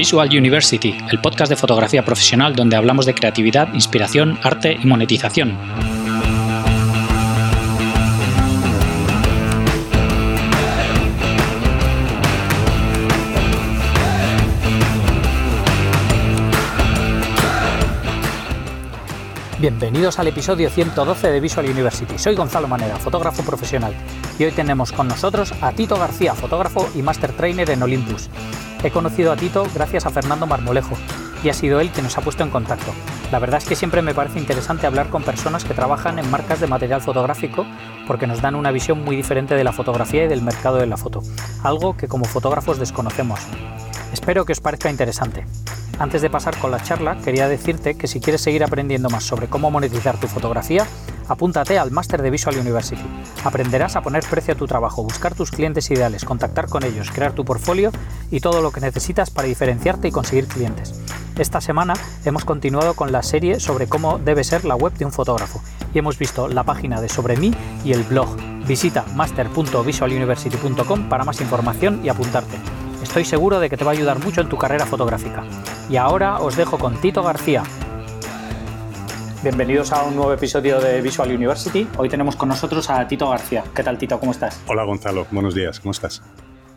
Visual University, el podcast de fotografía profesional donde hablamos de creatividad, inspiración, arte y monetización. Bienvenidos al episodio 112 de Visual University. Soy Gonzalo Manera, fotógrafo profesional, y hoy tenemos con nosotros a Tito García, fotógrafo y master trainer en Olympus. He conocido a Tito gracias a Fernando Marmolejo, y ha sido él quien nos ha puesto en contacto. La verdad es que siempre me parece interesante hablar con personas que trabajan en marcas de material fotográfico porque nos dan una visión muy diferente de la fotografía y del mercado de la foto, algo que como fotógrafos desconocemos. Espero que os parezca interesante. Antes de pasar con la charla, quería decirte que si quieres seguir aprendiendo más sobre cómo monetizar tu fotografía, apúntate al máster de Visual University. Aprenderás a poner precio a tu trabajo, buscar tus clientes ideales, contactar con ellos, crear tu portfolio y todo lo que necesitas para diferenciarte y conseguir clientes. Esta semana hemos continuado con la serie sobre cómo debe ser la web de un fotógrafo y hemos visto la página de Sobre mí y el blog. Visita master.visualuniversity.com para más información y apuntarte. Estoy seguro de que te va a ayudar mucho en tu carrera fotográfica. Y ahora os dejo con Tito García. Bienvenidos a un nuevo episodio de Visual University. Hoy tenemos con nosotros a Tito García. ¿Qué tal, Tito? ¿Cómo estás? Hola, Gonzalo. Buenos días. ¿Cómo estás?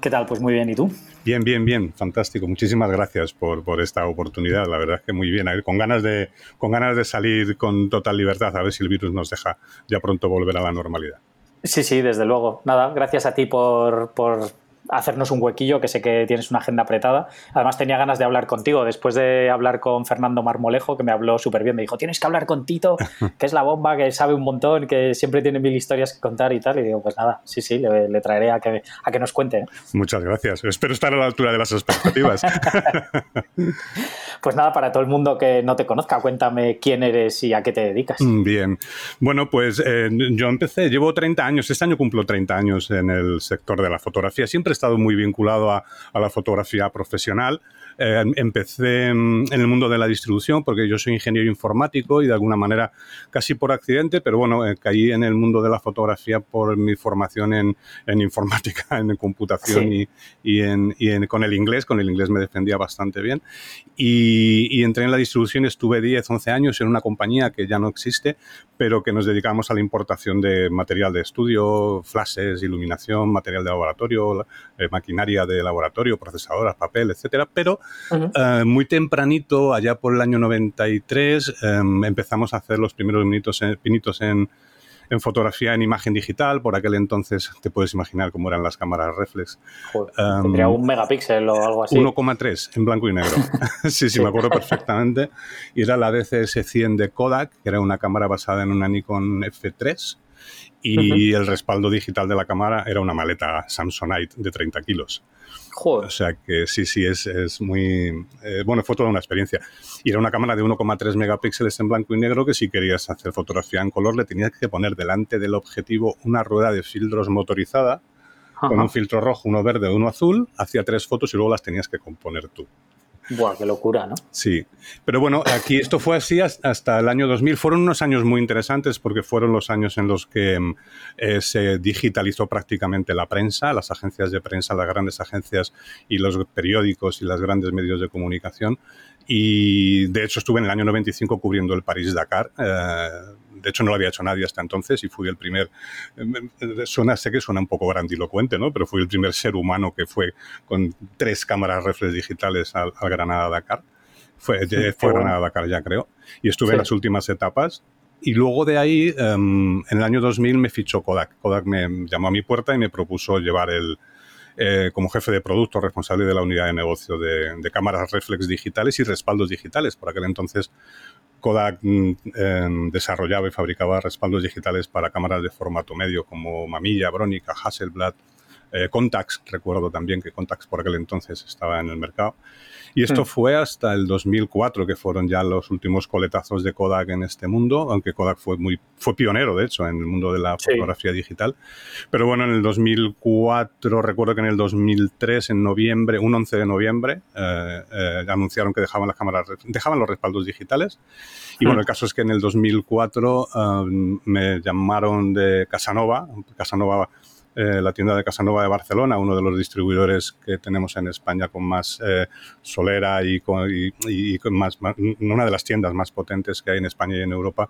¿Qué tal? Pues muy bien. ¿Y tú? Bien, bien, bien. Fantástico. Muchísimas gracias por, por esta oportunidad. La verdad es que muy bien. Con ganas, de, con ganas de salir con total libertad, a ver si el virus nos deja ya pronto volver a la normalidad. Sí, sí, desde luego. Nada, gracias a ti por, por hacernos un huequillo, que sé que tienes una agenda apretada. Además, tenía ganas de hablar contigo. Después de hablar con Fernando Marmolejo, que me habló súper bien, me dijo, tienes que hablar con Tito, que es la bomba, que sabe un montón, que siempre tiene mil historias que contar y tal. Y digo, pues nada, sí, sí, le, traeré a que, a que nos cuente. Muchas gracias. Espero estar a la altura de las expectativas. pues nada, para todo el mundo que no te conozca, cuéntame quién eres y a qué te dedicas. Mm, bien. Bueno, pues eh, yo empecé, llevo 30 años, este año cumplo 30 años en el sector de la fotografía. Siempre he estado muy vinculado a, la fotografía profesional. Eh, empecé en el mundo de la distribución porque yo soy ingeniero informático y de alguna manera casi por accidente, pero bueno, eh, caí en el mundo de la fotografía por mi formación en, informática, en computación y, y, en, y con el inglés. Con el inglés me defendía bastante bien. Y, y, entré en la distribución, estuve 10, 11 años en una compañía que ya no existe, pero que nos dedicamos a la importación de material de estudio, flashes, iluminación, material de laboratorio, eh, maquinaria de laboratorio, procesadoras, papel, etcétera. Pero eh, muy tempranito, allá por el año 93, em, empezamos a hacer los primeros minutos pinitos en, en fotografía en imagen digital. Por aquel entonces te puedes imaginar cómo eran las cámaras reflex. Em, tendría un megapíxel o algo así. 1,3 en blanco y negro. sí, sí, me acuerdo perfectamente. Y era la DCS-100 de Kodak, que era una cámara basada en una Nikon F3. Y el respaldo digital de la cámara era una maleta Samsonite de 30 kilos. O sea que sí, sí, es, es muy... Eh, bueno, fue toda una experiencia. Y era una cámara de 1,3 megapíxeles en blanco y negro que si querías hacer fotografía en color le tenías que poner delante del objetivo una rueda de filtros motorizada con un filtro rojo, uno verde, uno azul, hacía tres fotos y luego las tenías que componer tú. Buah, qué locura, ¿no? Sí. Pero bueno, aquí esto fue así hasta el año 2000. Fueron unos años muy interesantes porque fueron los años en los que mm, eh, se digitalizó prácticamente la prensa, las agencias de prensa, las grandes agencias y los periódicos y los grandes medios de comunicación. Y de hecho estuve en el año 95 cubriendo el París-Dakar. Eh, de hecho no lo había hecho nadie hasta entonces y fui el primer, eh, suena, sé que suena un poco grandilocuente, ¿no? Pero fui el primer ser humano que fue con tres cámaras reflex digitales al, Granada-Dakar. Fue, fue Granada-Dakar ya creo. Y estuve en las últimas etapas y luego de ahí, em, en el año 2000 me fichó Kodak. Kodak me llamó a mi puerta y me propuso llevar el, eh, como jefe de producto responsable de la unidad de negocio de, cámaras reflex digitales y respaldos digitales. Por aquel entonces Kodak mm, em, desarrollaba y fabricaba respaldos digitales para cámaras de formato medio como Mamilla, Bronica, Hasselblad, eh, Contax, recuerdo también que Contax por aquel entonces estaba en el mercado. Y esto hmm. fue hasta el 2004, que fueron ya los últimos coletazos de Kodak en este mundo, aunque Kodak fue muy fue pionero, de hecho, en el mundo de la fotografía digital. Pero bueno, en el 2004, recuerdo que en el 2003, en noviembre, un 11 de noviembre, eh, eh, anunciaron que dejaban las cámaras, dejaban los respaldos digitales. Y bueno, hmm. el caso es que en el 2004 me llamaron de Casanova. Casanova eh, la tienda de Casanova de Barcelona, uno de los distribuidores que tenemos en España con más eh, solera y, con, más, una de las tiendas más potentes que hay en España y en Europa,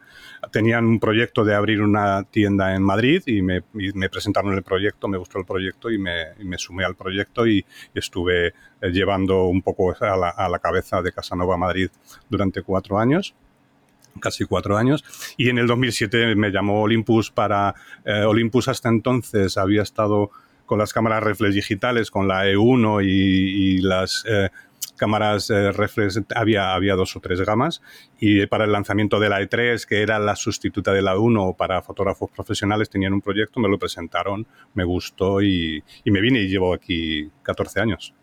tenían un proyecto de abrir una tienda en Madrid y me, presentaron el proyecto, me gustó el proyecto y me, sumé al proyecto y, estuve eh, llevando un poco a la, a la cabeza de Casanova Madrid durante cuatro años casi cuatro años. Y en el 2007 me llamó Olympus para... Eh, Olympus hasta entonces había estado con las cámaras reflex digitales, con la E1 y, las eh, cámaras eh, reflex, había, había dos o tres gamas. Y para el lanzamiento de la E3, que era la sustituta de la E1 para fotógrafos profesionales, tenían un proyecto, me lo presentaron, me gustó y, y me vine y llevo aquí 14 años.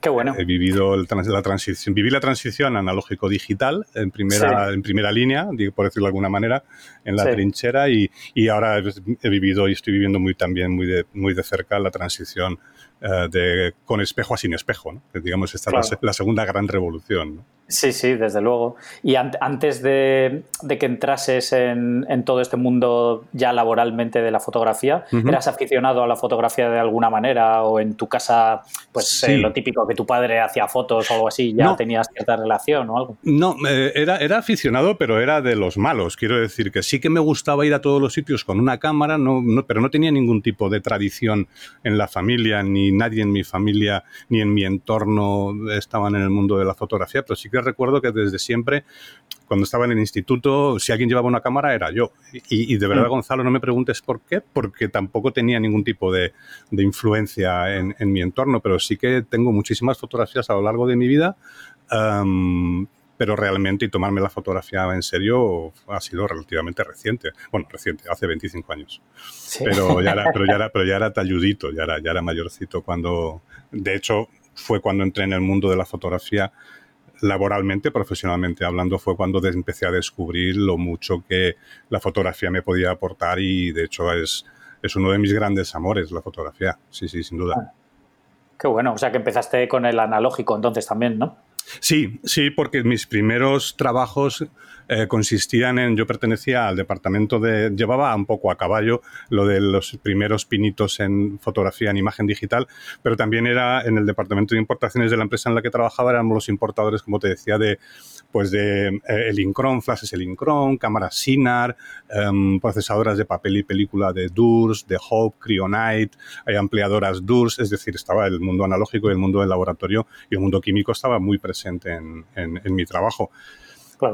Qué bueno. He vivido la transición, viví la transición analógico-digital en primera, en primera línea, por decirlo de alguna manera, en la trinchera y, y, ahora he vivido y estoy viviendo muy también muy de, muy de cerca la transición eh, de, con espejo a sin espejo, ¿no? que digamos esta es la, segunda gran revolución. ¿no? Sí, sí, desde luego. Y antes de, que entrases en, todo este mundo ya laboralmente de la fotografía, ¿eras aficionado a la fotografía de alguna manera o en tu casa, pues eh, lo típico que tu padre hacía fotos o algo así, ya tenías cierta relación o algo? No, eh, era, era aficionado, pero era de los malos. Quiero decir que sí que me gustaba ir a todos los sitios con una cámara, no, pero no tenía ningún tipo de tradición en la familia, ni nadie en mi familia, ni en mi entorno estaban en el mundo de la fotografía, pero sí que recuerdo que desde siempre, cuando estaba en el instituto, si alguien llevaba una cámara era yo. Y, de verdad, mm. Gonzalo, no me preguntes por qué, porque tampoco tenía ningún tipo de, influencia en, mi entorno, pero sí que tengo muchísimas fotografías a lo largo de mi vida. pero realmente y tomarme la fotografía en serio ha sido relativamente reciente. Bueno, reciente, hace 25 años. Pero, ya era, pero, ya era, pero ya era talludito, ya era, ya era mayorcito cuando... De hecho, fue cuando entré en el mundo de la fotografía laboralmente, profesionalmente hablando, fue cuando empecé a descubrir lo mucho que la fotografía me podía aportar y de hecho es, es uno de mis grandes amores, la fotografía. Sí, sí, sin duda. Ah, qué bueno, o sea que empezaste con el analógico entonces también, ¿no? Sí, sí, porque mis primeros trabajos eh, consistían en, yo pertenecía al departamento de, llevaba un poco a caballo lo de los primeros pinitos en fotografía en imagen digital, pero también era en el departamento de importaciones de la empresa en la que trabajaba, éramos los importadores, como te decía, de pues de eh, el flashes el Incron, cámaras Sinar, em, procesadoras de papel y película de Durs, de Hope, Cryonite, hay ampliadoras Durs, es decir, estaba el mundo analógico y el mundo del laboratorio y el mundo químico estaba muy presente en, en mi trabajo.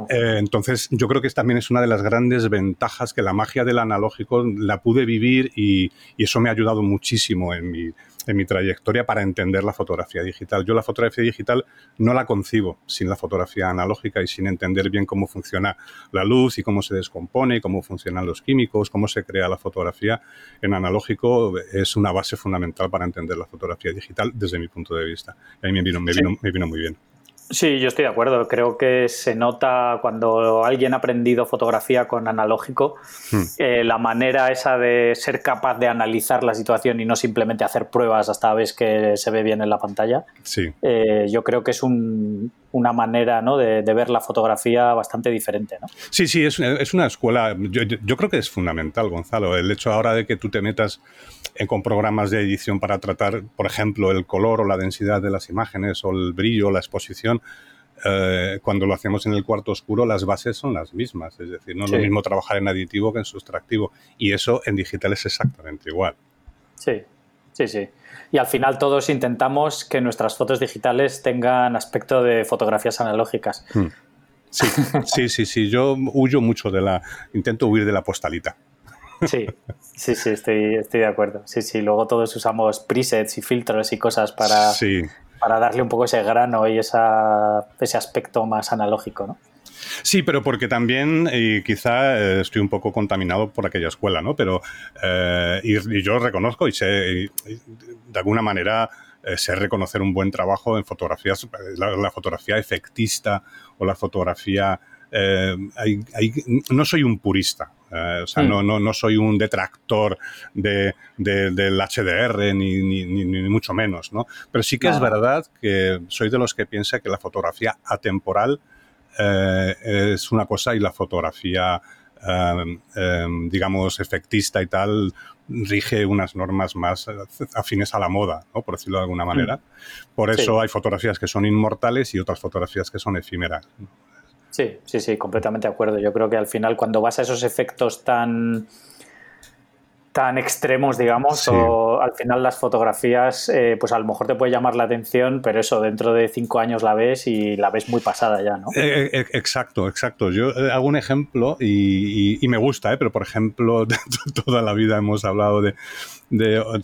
Eh, entonces, yo creo que también es una de las grandes ventajas que la magia del analógico la pude vivir y, eso me ha ayudado muchísimo en mi, en mi trayectoria para entender la fotografía digital. Yo la fotografía digital no la concibo sin la fotografía analógica y sin entender bien cómo funciona la luz y cómo se descompone, cómo funcionan los químicos, cómo se crea la fotografía en analógico. Es una base fundamental para entender la fotografía digital desde mi punto de vista. Y a mí me vino, me vino, me vino muy bien. Sí, yo estoy de acuerdo. Creo que se nota cuando alguien ha aprendido fotografía con analógico, hmm. eh, la manera esa de ser capaz de analizar la situación y no simplemente hacer pruebas hasta vez que se ve bien en la pantalla. Sí. Eh, yo creo que es una manera ¿no? de, ver la fotografía bastante diferente. ¿no? Sí, sí, es, una escuela. Yo, creo que es fundamental, Gonzalo. El hecho ahora de que tú te metas con programas de edición para tratar, por ejemplo, el color o la densidad de las imágenes o el brillo o la exposición eh, cuando lo hacemos en el cuarto oscuro, las bases son las mismas. Es decir, no es lo mismo trabajar en aditivo que en sustractivo. Y eso en digital es exactamente igual. Sí, sí, sí. Y al final todos intentamos que nuestras fotos digitales tengan aspecto de fotografías analógicas. Hmm. Sí, sí, sí, sí. Yo huyo mucho de la. Intento huir de la postalita. Sí, sí, sí, estoy, estoy de acuerdo. Sí, sí, luego todos usamos presets y filtros y cosas para, sí para darle un poco ese grano y esa, ese aspecto más analógico, ¿no? Sí, pero porque también, y quizá eh, estoy un poco contaminado por aquella escuela, ¿no? Pero, eh, y, yo reconozco y sé, de alguna manera, eh, sé reconocer un buen trabajo en fotografías, la fotografía efectista o la fotografía eh, no soy un purista, eh, o sea, mm. no, no, no, soy un detractor de, del HDR, ni, ni, mucho menos, ¿no? Pero sí que es verdad que soy de los que piensa que la fotografía atemporal eh, es una cosa y la fotografía em, em, digamos, efectista y tal, rige unas normas más afines a la moda, ¿no? por decirlo de alguna manera. Mm. Por eso hay fotografías que son inmortales y otras fotografías que son efímeras. Sí, sí, sí, completamente de acuerdo. Yo creo que al final cuando vas a esos efectos tan tan extremos, digamos, o al final las fotografías, eh, pues a lo mejor te puede llamar la atención, pero eso, dentro de cinco años la ves y la ves muy pasada ya, ¿no? Eh, eh, exacto, exacto. Yo hago un ejemplo y, me gusta, pero por ejemplo, toda la vida hemos hablado de,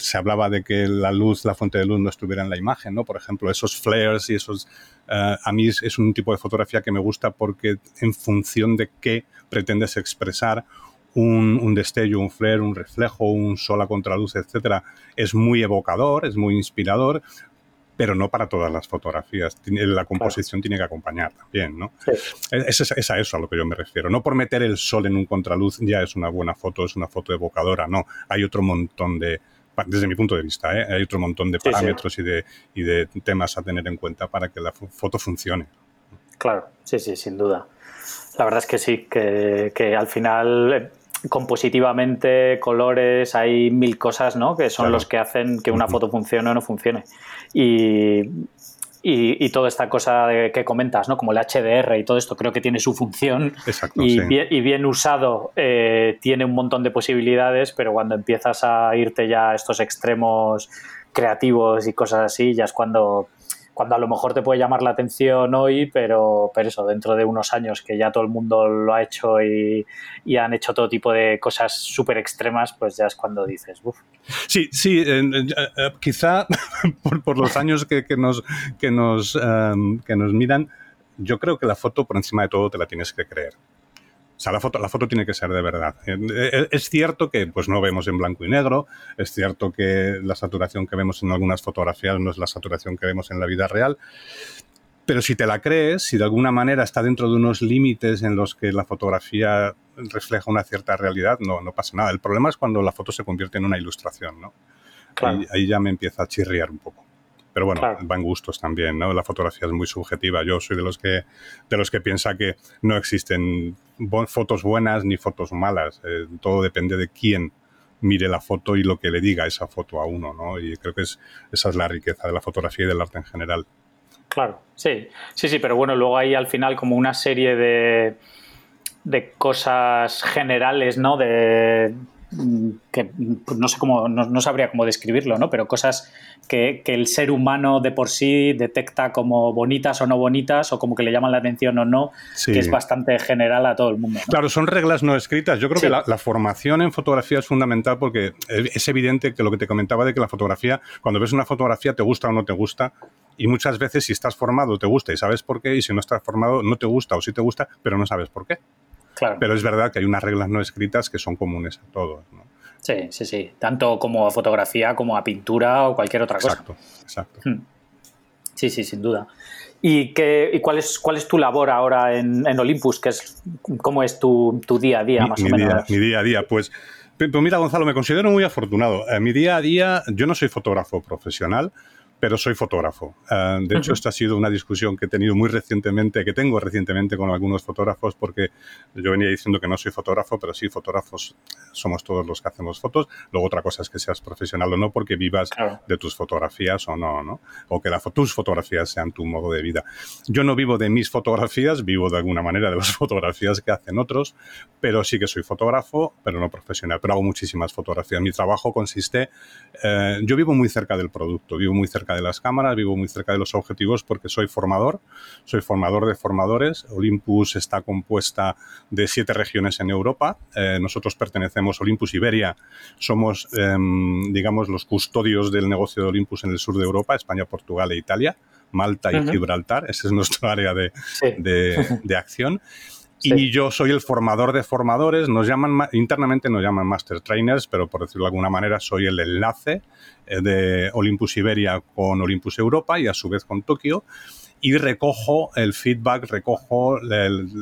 se hablaba de que la luz, la fuente de luz no estuviera en la imagen, ¿no? Por ejemplo, esos flares y esos, a mí es un tipo de fotografía que me gusta porque en función de qué pretendes expresar, un, destello, un flare, un reflejo, un sol a contraluz, etcétera, es muy evocador, es muy inspirador, pero no para todas las fotografías. La composición tiene que acompañar también, ¿no? Es, a eso a lo que yo me refiero. No por meter el sol en un contraluz ya es una buena foto, es una foto evocadora, no. Hay otro montón de, desde mi punto de vista, ¿eh? hay otro montón de parámetros Y, de, y de temas a tener en cuenta para que la foto funcione. Claro, sí, sí, sin duda. La verdad es que sí, que, que al final eh, compositivamente, colores, hay mil cosas, ¿no? Que son los que hacen que una foto funcione o no funcione. Y, y, toda esta cosa que comentas, ¿no? Como el HDR y todo esto, creo que tiene su función. y, bien, y, bien, usado, eh, tiene un montón de posibilidades, pero cuando empiezas a irte ya a estos extremos creativos y cosas así, ya es cuando cuando a lo mejor te puede llamar la atención hoy, pero, pero eso, dentro de unos años que ya todo el mundo lo ha hecho y, han hecho todo tipo de cosas súper extremas, pues ya es cuando dices, uff. Sí, sí, eh, quizá por, los años que, nos, que, nos, em, que nos miran, yo creo que la foto por encima de todo te la tienes que creer. O sea, la foto, la foto tiene que ser de verdad. Eh, eh, es cierto que pues, no vemos en blanco y negro, es cierto que la saturación que vemos en algunas fotografías no es la saturación que vemos en la vida real, pero si te la crees, si de alguna manera está dentro de unos límites en los que la fotografía refleja una cierta realidad, no, no pasa nada. El problema es cuando la foto se convierte en una ilustración, ¿no? ahí ya me empieza a chirriar un poco. Pero bueno, van gustos también, ¿no? La fotografía es muy subjetiva. Yo soy de los que, de los que piensa que no existen fotos buenas ni fotos malas. Eh, todo depende de quién mire la foto y lo que le diga esa foto a uno, ¿no? Y creo que es, esa es la riqueza de la fotografía y del arte en general. Claro, sí, sí, sí, pero bueno, luego hay al final como una serie de, de cosas generales, ¿no? De, que pues, no sé cómo, no, sabría cómo describirlo, ¿no? Pero cosas que, el ser humano de por sí detecta como bonitas o no bonitas, o como que le llaman la atención o no, que es bastante general a todo el mundo. Claro, son reglas no escritas. Yo creo que la, formación en fotografía es fundamental porque es evidente que lo que te comentaba de que la fotografía, cuando ves una fotografía, te gusta o no te gusta, y muchas veces si estás formado te gusta y sabes por qué, y si no estás formado no te gusta o sí te gusta, pero no sabes por qué. Pero es verdad que hay unas reglas no escritas que son comunes a todos. Sí, sí, sí. Tanto como a fotografía como a pintura o cualquier otra cosa. Exacto, exacto. Hmm. Sí, sí, sin duda. ¿Y, qué, y cuál, es, cuál es tu labor ahora en, Olympus? ¿Qué es, ¿Cómo es tu, día a día, más o menos? mi día a día, pues, pues mira, Gonzalo, me considero muy afortunado. En mi día a día, yo no soy fotógrafo profesional, pero soy fotógrafo. Ah, de hecho, esta ha sido una discusión que he tenido muy recientemente, que tengo recientemente con algunos fotógrafos, porque yo venía diciendo que no soy fotógrafo, pero sí, fotógrafos somos todos los que hacemos fotos. Luego otra cosa es que seas profesional o no, porque vivas de tus fotografías o no, ¿no? O que la, tus fotografías sean tu modo de vida. Yo no vivo de mis fotografías, vivo de alguna manera de las fotografías que hacen otros, pero sí que soy fotógrafo, pero no profesional, pero hago muchísimas fotografías. Mi trabajo consiste, eh, yo vivo muy cerca del producto, vivo muy cerca de las cámaras, vivo muy cerca de los objetivos porque soy formador, soy formador de formadores. Olympus está compuesta de siete regiones en Europa. Eh, nosotros pertenecemos a Olympus Iberia, somos, em, digamos, los custodios del negocio de Olympus en el sur de Europa, España, Portugal e Italia. Malta y Gibraltar, ese es nuestro área de, de acción. Y yo soy el formador de formadores, nos llaman, internamente nos llaman Master Trainers, pero por decirlo de alguna manera soy el enlace eh, de Olympus Iberia con Olympus Europa y a su vez con Tokio. Y recojo el feedback, recojo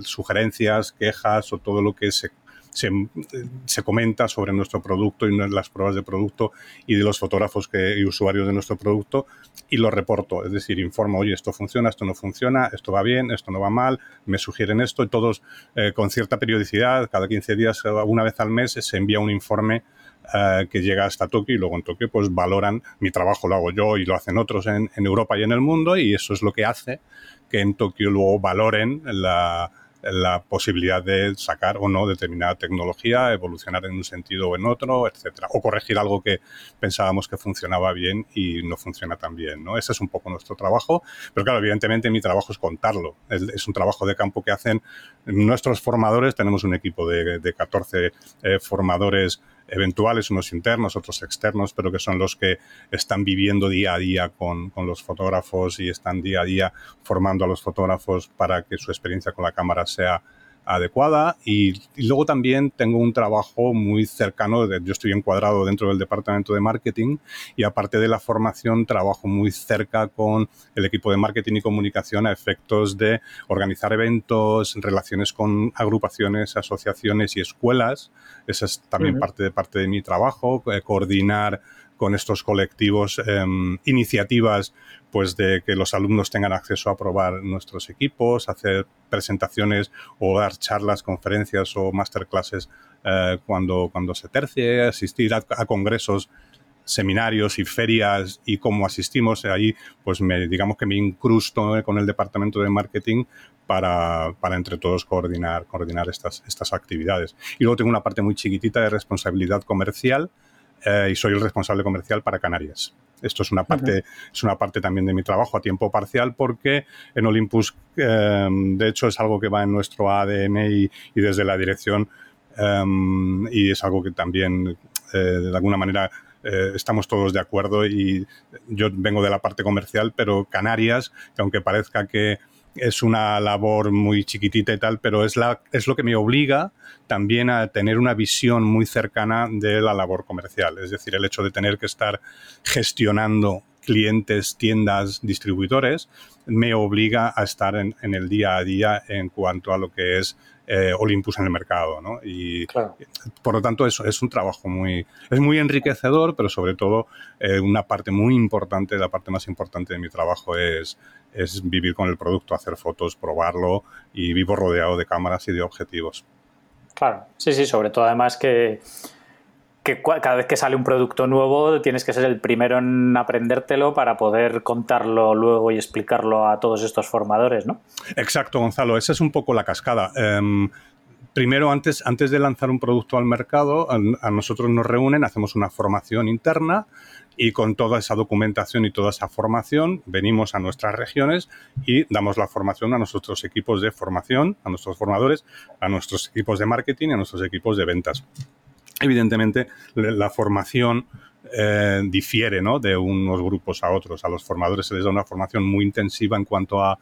sugerencias, quejas o todo lo que se, se, comenta sobre nuestro producto y las pruebas de producto y de los fotógrafos que, y usuarios de nuestro producto y lo reporto, es decir, informo, oye, esto funciona, esto no funciona, esto va bien, esto no va mal, me sugieren esto y todos eh, con cierta periodicidad, cada 15 días, una vez al mes, se envía un informe eh, que llega hasta Tokio y luego en Tokio pues valoran, mi trabajo lo hago yo y lo hacen otros en, en Europa y en el mundo y eso es lo que hace que en Tokio luego valoren la, la posibilidad de sacar o no determinada tecnología, evolucionar en un sentido o en otro, etcétera, o corregir algo que pensábamos que funcionaba bien y no funciona tan bien, ¿no? Ese es un poco nuestro trabajo, pero claro, evidentemente mi trabajo es contarlo, es, un trabajo de campo que hacen nuestros formadores, tenemos un equipo de, de 14 eh, formadores eventuales, unos internos, otros externos, pero que son los que están viviendo día a día con, con, los fotógrafos y están día a día formando a los fotógrafos para que su experiencia con la cámara sea adecuada y, luego también tengo un trabajo muy cercano, yo estoy encuadrado dentro del departamento de marketing y aparte de la formación trabajo muy cerca con el equipo de marketing y comunicación a efectos de organizar eventos, relaciones con agrupaciones, asociaciones y escuelas. Esa es también parte, de, parte de mi trabajo, eh, coordinar con estos colectivos em, iniciativas pues de que los alumnos tengan acceso a probar nuestros equipos, hacer presentaciones o dar charlas, conferencias o masterclasses eh, cuando, cuando se tercie, asistir a, congresos seminarios y ferias y cómo asistimos ahí, pues me, digamos que me incrusto con el departamento de marketing para, para, entre todos coordinar, coordinar estas, estas actividades. Y luego tengo una parte muy chiquitita de responsabilidad comercial, eh, y soy el responsable comercial para Canarias. Esto es una parte, es una parte también de mi trabajo a tiempo parcial porque en Olympus, em, de hecho, es algo que va en nuestro ADN y, desde la dirección em, y es algo que también, eh, de alguna manera, eh, estamos todos de acuerdo y yo vengo de la parte comercial, pero Canarias, que aunque parezca que es una labor muy chiquitita y tal, pero es, la, es lo que me obliga también a tener una visión muy cercana de la labor comercial. Es decir, el hecho de tener que estar gestionando clientes, tiendas, distribuidores, me obliga a estar en, el día a día en cuanto a lo que es eh, Olympus en el mercado. ¿no? Y por lo tanto, eso es un trabajo muy, es muy enriquecedor, pero sobre todo eh, una parte muy importante, la parte más importante de mi trabajo es, es vivir con el producto, hacer fotos, probarlo y vivo rodeado de cámaras y de objetivos. Claro, sí, sí, sobre todo además que cada vez que sale un producto nuevo tienes que ser el primero en aprendértelo para poder contarlo luego y explicarlo a todos estos formadores, ¿no? Exacto, Gonzalo, esa es un poco la cascada. Em, primero, antes, antes de lanzar un producto al mercado, a, nosotros nos reúnen, hacemos una formación interna y con toda esa documentación y toda esa formación venimos a nuestras regiones y damos la formación a nuestros equipos de formación, a nuestros formadores, a nuestros equipos de marketing y a nuestros equipos de ventas. Evidentemente, la formación eh, difiere ¿no? de unos grupos a otros. A los formadores se les da una formación muy intensiva en cuanto a,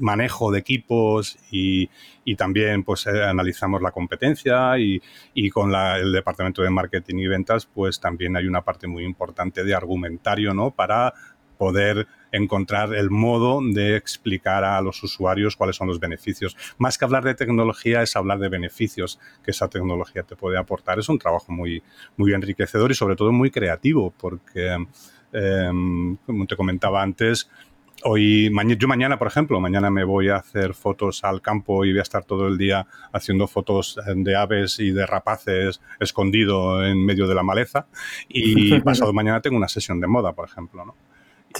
manejo de equipos y, también pues eh, analizamos la competencia y, con el departamento de marketing y ventas pues también hay una parte muy importante de argumentario ¿no? para poder encontrar el modo de explicar a los usuarios cuáles son los beneficios. Más que hablar de tecnología es hablar de beneficios que esa tecnología te puede aportar. Es un trabajo muy, muy enriquecedor y sobre todo muy creativo porque, em, como te comentaba antes, Hoy, yo mañana, por ejemplo, mañana me voy a hacer fotos al campo y voy a estar todo el día haciendo fotos de aves y de rapaces escondido en medio de la maleza. Y pasado mañana tengo una sesión de moda, por ejemplo, ¿no?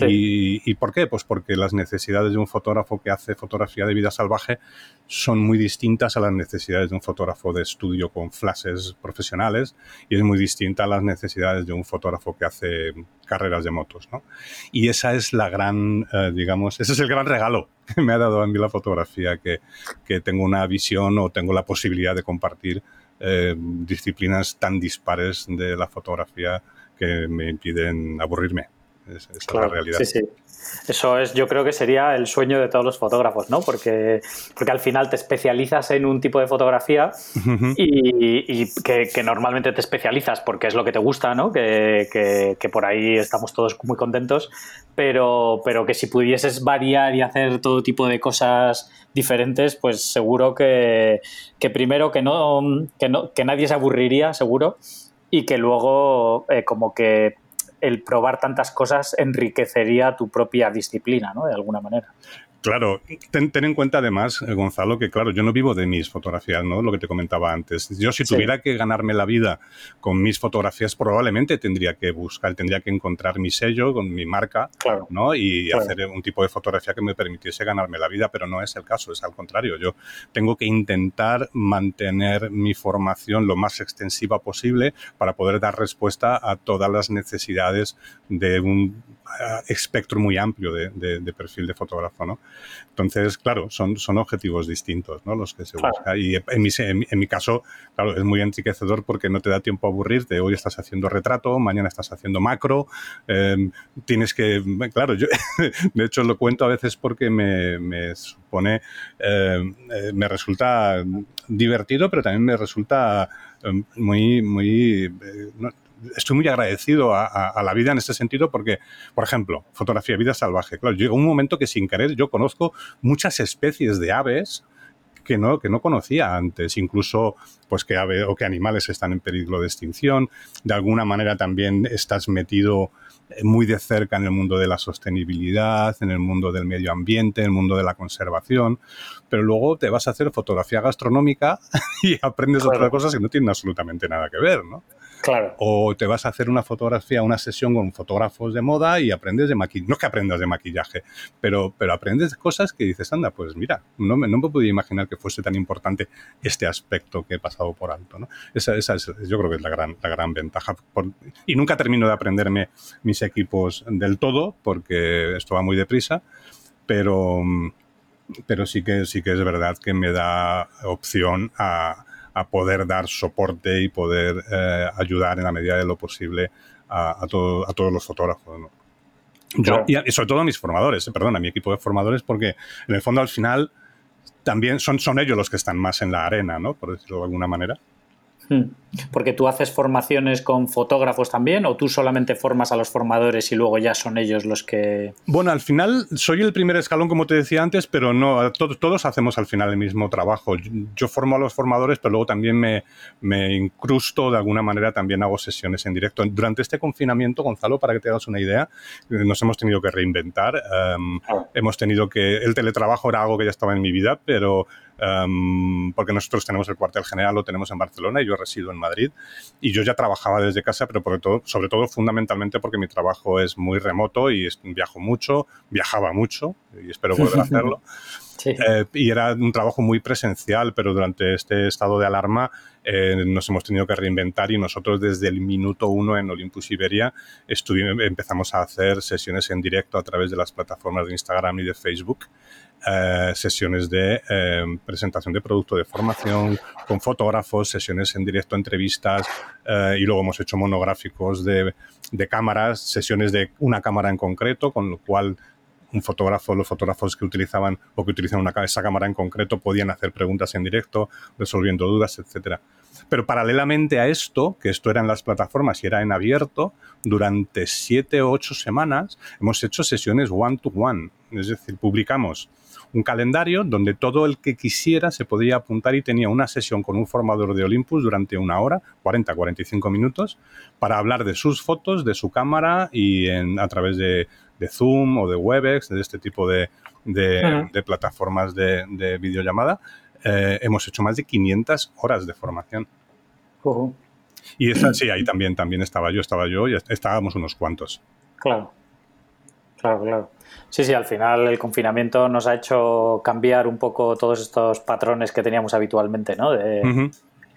Y, por qué? Pues porque las necesidades de un fotógrafo que hace fotografía de vida salvaje son muy distintas a las necesidades de un fotógrafo de estudio con flashes profesionales y es muy distinta a las necesidades de un fotógrafo que hace carreras de motos, ¿no? Y esa es la gran, eh, digamos, ese es el gran regalo que me ha dado a mí la fotografía, que, que tengo una visión o tengo la posibilidad de compartir eh, disciplinas tan dispares de la fotografía que me impiden aburrirme. Es, esa es la realidad. Sí, sí. Eso es, yo creo que sería el sueño de todos los fotógrafos, ¿no? Porque, porque al final te especializas en un tipo de fotografía y, que, normalmente te especializas porque es lo que te gusta, ¿no? Que, que, por ahí estamos todos muy contentos, pero, pero que si pudieses variar y hacer todo tipo de cosas diferentes, pues seguro que, primero que no, que no, que nadie se aburriría, seguro, y que luego eh, como que el probar tantas cosas enriquecería tu propia disciplina, ¿no? De alguna manera. Claro, ten, en cuenta además, eh, Gonzalo, que claro, yo no vivo de mis fotografías, ¿no? Lo que te comentaba antes. Yo si tuviera que ganarme la vida con mis fotografías, probablemente tendría que buscar, tendría que encontrar mi sello con mi marca, ¿no? Y hacer un tipo de fotografía que me permitiese ganarme la vida, pero no es el caso, es al contrario. Yo tengo que intentar mantener mi formación lo más extensiva posible para poder dar respuesta a todas las necesidades de un espectro muy amplio de, perfil de fotógrafo, ¿no? Entonces, claro, son, son objetivos distintos, ¿no? Los que se buscan. Y en mi, en, mi, caso, claro, es muy enriquecedor porque no te da tiempo a aburrirte. Hoy estás haciendo retrato, mañana estás haciendo macro. Em, tienes que, claro, yo de hecho lo cuento a veces porque me, supone, em, eh, me resulta divertido, pero también me resulta em, muy, muy, eh, estoy muy agradecido a, la vida en este sentido porque, por ejemplo, fotografía, vida salvaje. Claro, llega un momento que sin querer yo conozco muchas especies de aves que no, que no conocía antes, incluso pues que ave o que animales están en peligro de extinción. De alguna manera también estás metido eh, muy de cerca en el mundo de la sostenibilidad, en el mundo del medio ambiente, en el mundo de la conservación, pero luego te vas a hacer fotografía gastronómica y aprendes otras cosas que no tienen absolutamente nada que ver, ¿no? Claro. O te vas a hacer una fotografía, una sesión con fotógrafos de moda y aprendes de maquillaje. No es que aprendas de maquillaje, pero, pero aprendes cosas que dices, anda, pues mira, no me, no me podía imaginar que fuese tan importante este aspecto que he pasado por alto. ¿no? Esa, esa es, yo creo que es la gran, la gran ventaja. y nunca termino de aprenderme mis equipos del todo, porque esto va muy deprisa, pero, pero sí, que, sí que es verdad que me da opción a a poder dar soporte y poder eh, ayudar en la medida de lo posible a, a, todo, a todos los fotógrafos. Yo, y, sobre todo a mis formadores, eh, perdón, a mi equipo de formadores, porque en el fondo al final también son, son ellos los que están más en la arena, ¿no? por decirlo de alguna manera. Hmm. Porque tú haces formaciones con fotógrafos también o tú solamente formas a los formadores y luego ya son ellos los que... Bueno, al final soy el primer escalón, como te decía antes, pero no, todos, todos hacemos al final el mismo trabajo. Yo, formo a los formadores, pero luego también me, me, incrusto, de alguna manera también hago sesiones en directo. Durante este confinamiento, Gonzalo, para que te hagas una idea, nos hemos tenido que reinventar. Em, ah. Hemos tenido que... El teletrabajo era algo que ya estaba en mi vida, pero Em, porque nosotros tenemos el cuartel general, lo tenemos en Barcelona y yo resido en Madrid. Y yo ya trabajaba desde casa, pero todo, sobre todo fundamentalmente porque mi trabajo es muy remoto y viajo mucho, viajaba mucho y espero volver a hacerlo. Eh, y era un trabajo muy presencial, pero durante este estado de alarma eh, nos hemos tenido que reinventar y nosotros desde el minuto uno en Olympus Iberia empezamos a hacer sesiones en directo a través de las plataformas de Instagram y de Facebook eh, sesiones de eh, presentación de producto de formación con fotógrafos, sesiones en directo, entrevistas eh, y luego hemos hecho monográficos de, de, cámaras, sesiones de una cámara en concreto, con lo cual un fotógrafo, los fotógrafos que utilizaban o que utilizan esa cámara en concreto podían hacer preguntas en directo, resolviendo dudas, etcétera. Pero paralelamente a esto, que esto era en las plataformas y era en abierto, durante siete o ocho semanas hemos hecho sesiones one to one. Es decir, publicamos un calendario donde todo el que quisiera se podía apuntar y tenía una sesión con un formador de Olympus durante una hora, 40, 45 minutos, para hablar de sus fotos, de su cámara y a través de, Zoom o de Webex, de este tipo de, plataformas de, videollamada. Eh, hemos hecho más de 500 horas de formación. Y esa, sí, ahí también, también estaba yo, estaba yo y estábamos unos cuantos. Claro, claro, claro. Sí, sí, al final el confinamiento nos ha hecho cambiar un poco todos estos patrones que teníamos habitualmente, ¿no?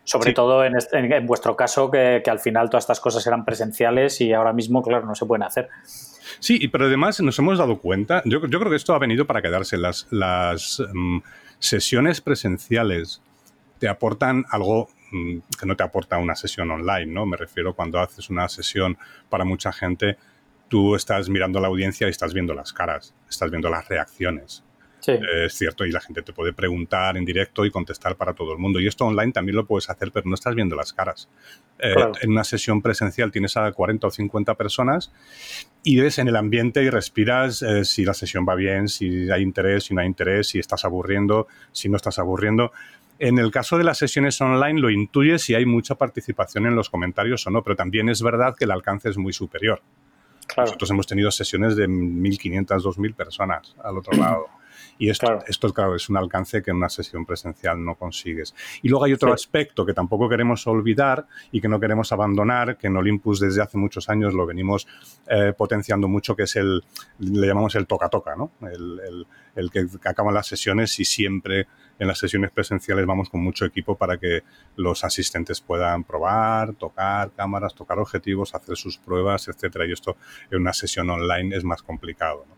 Sobre todo en, vuestro caso, que, al final todas estas cosas eran presenciales y ahora mismo, claro, no se pueden hacer. Sí, pero además nos hemos dado cuenta, yo, creo que esto ha venido para quedarse, las, las mm, sesiones presenciales te aportan algo mm, que no te aporta una sesión online, ¿no? Me refiero cuando haces una sesión para mucha gente, tú estás mirando a la audiencia y estás viendo las caras, estás viendo las reacciones. es cierto, y la gente te puede preguntar en directo y contestar para todo el mundo. Y esto online también lo puedes hacer, pero no estás viendo las caras. Eh, en una sesión presencial tienes a 40 o 50 personas y ves en el ambiente y respiras eh, si la sesión va bien, si hay interés, si no hay interés, si estás aburriendo, si no estás aburriendo. En el caso de las sesiones online lo intuyes si hay mucha participación en los comentarios o no, pero también es verdad que el alcance es muy superior. Nosotros hemos tenido sesiones de 1.500, 2.000 personas al otro lado. Y esto, claro. esto, claro, es un alcance que en una sesión presencial no consigues. Y luego hay otro aspecto que tampoco queremos olvidar y que no queremos abandonar, que en Olympus desde hace muchos años lo venimos eh, potenciando mucho, que es el, le llamamos el toca-toca, ¿no? El, el, el, que acaban las sesiones y siempre en las sesiones presenciales vamos con mucho equipo para que los asistentes puedan probar, tocar cámaras, tocar objetivos, hacer sus pruebas, etcétera. Y esto en una sesión online es más complicado. ¿no?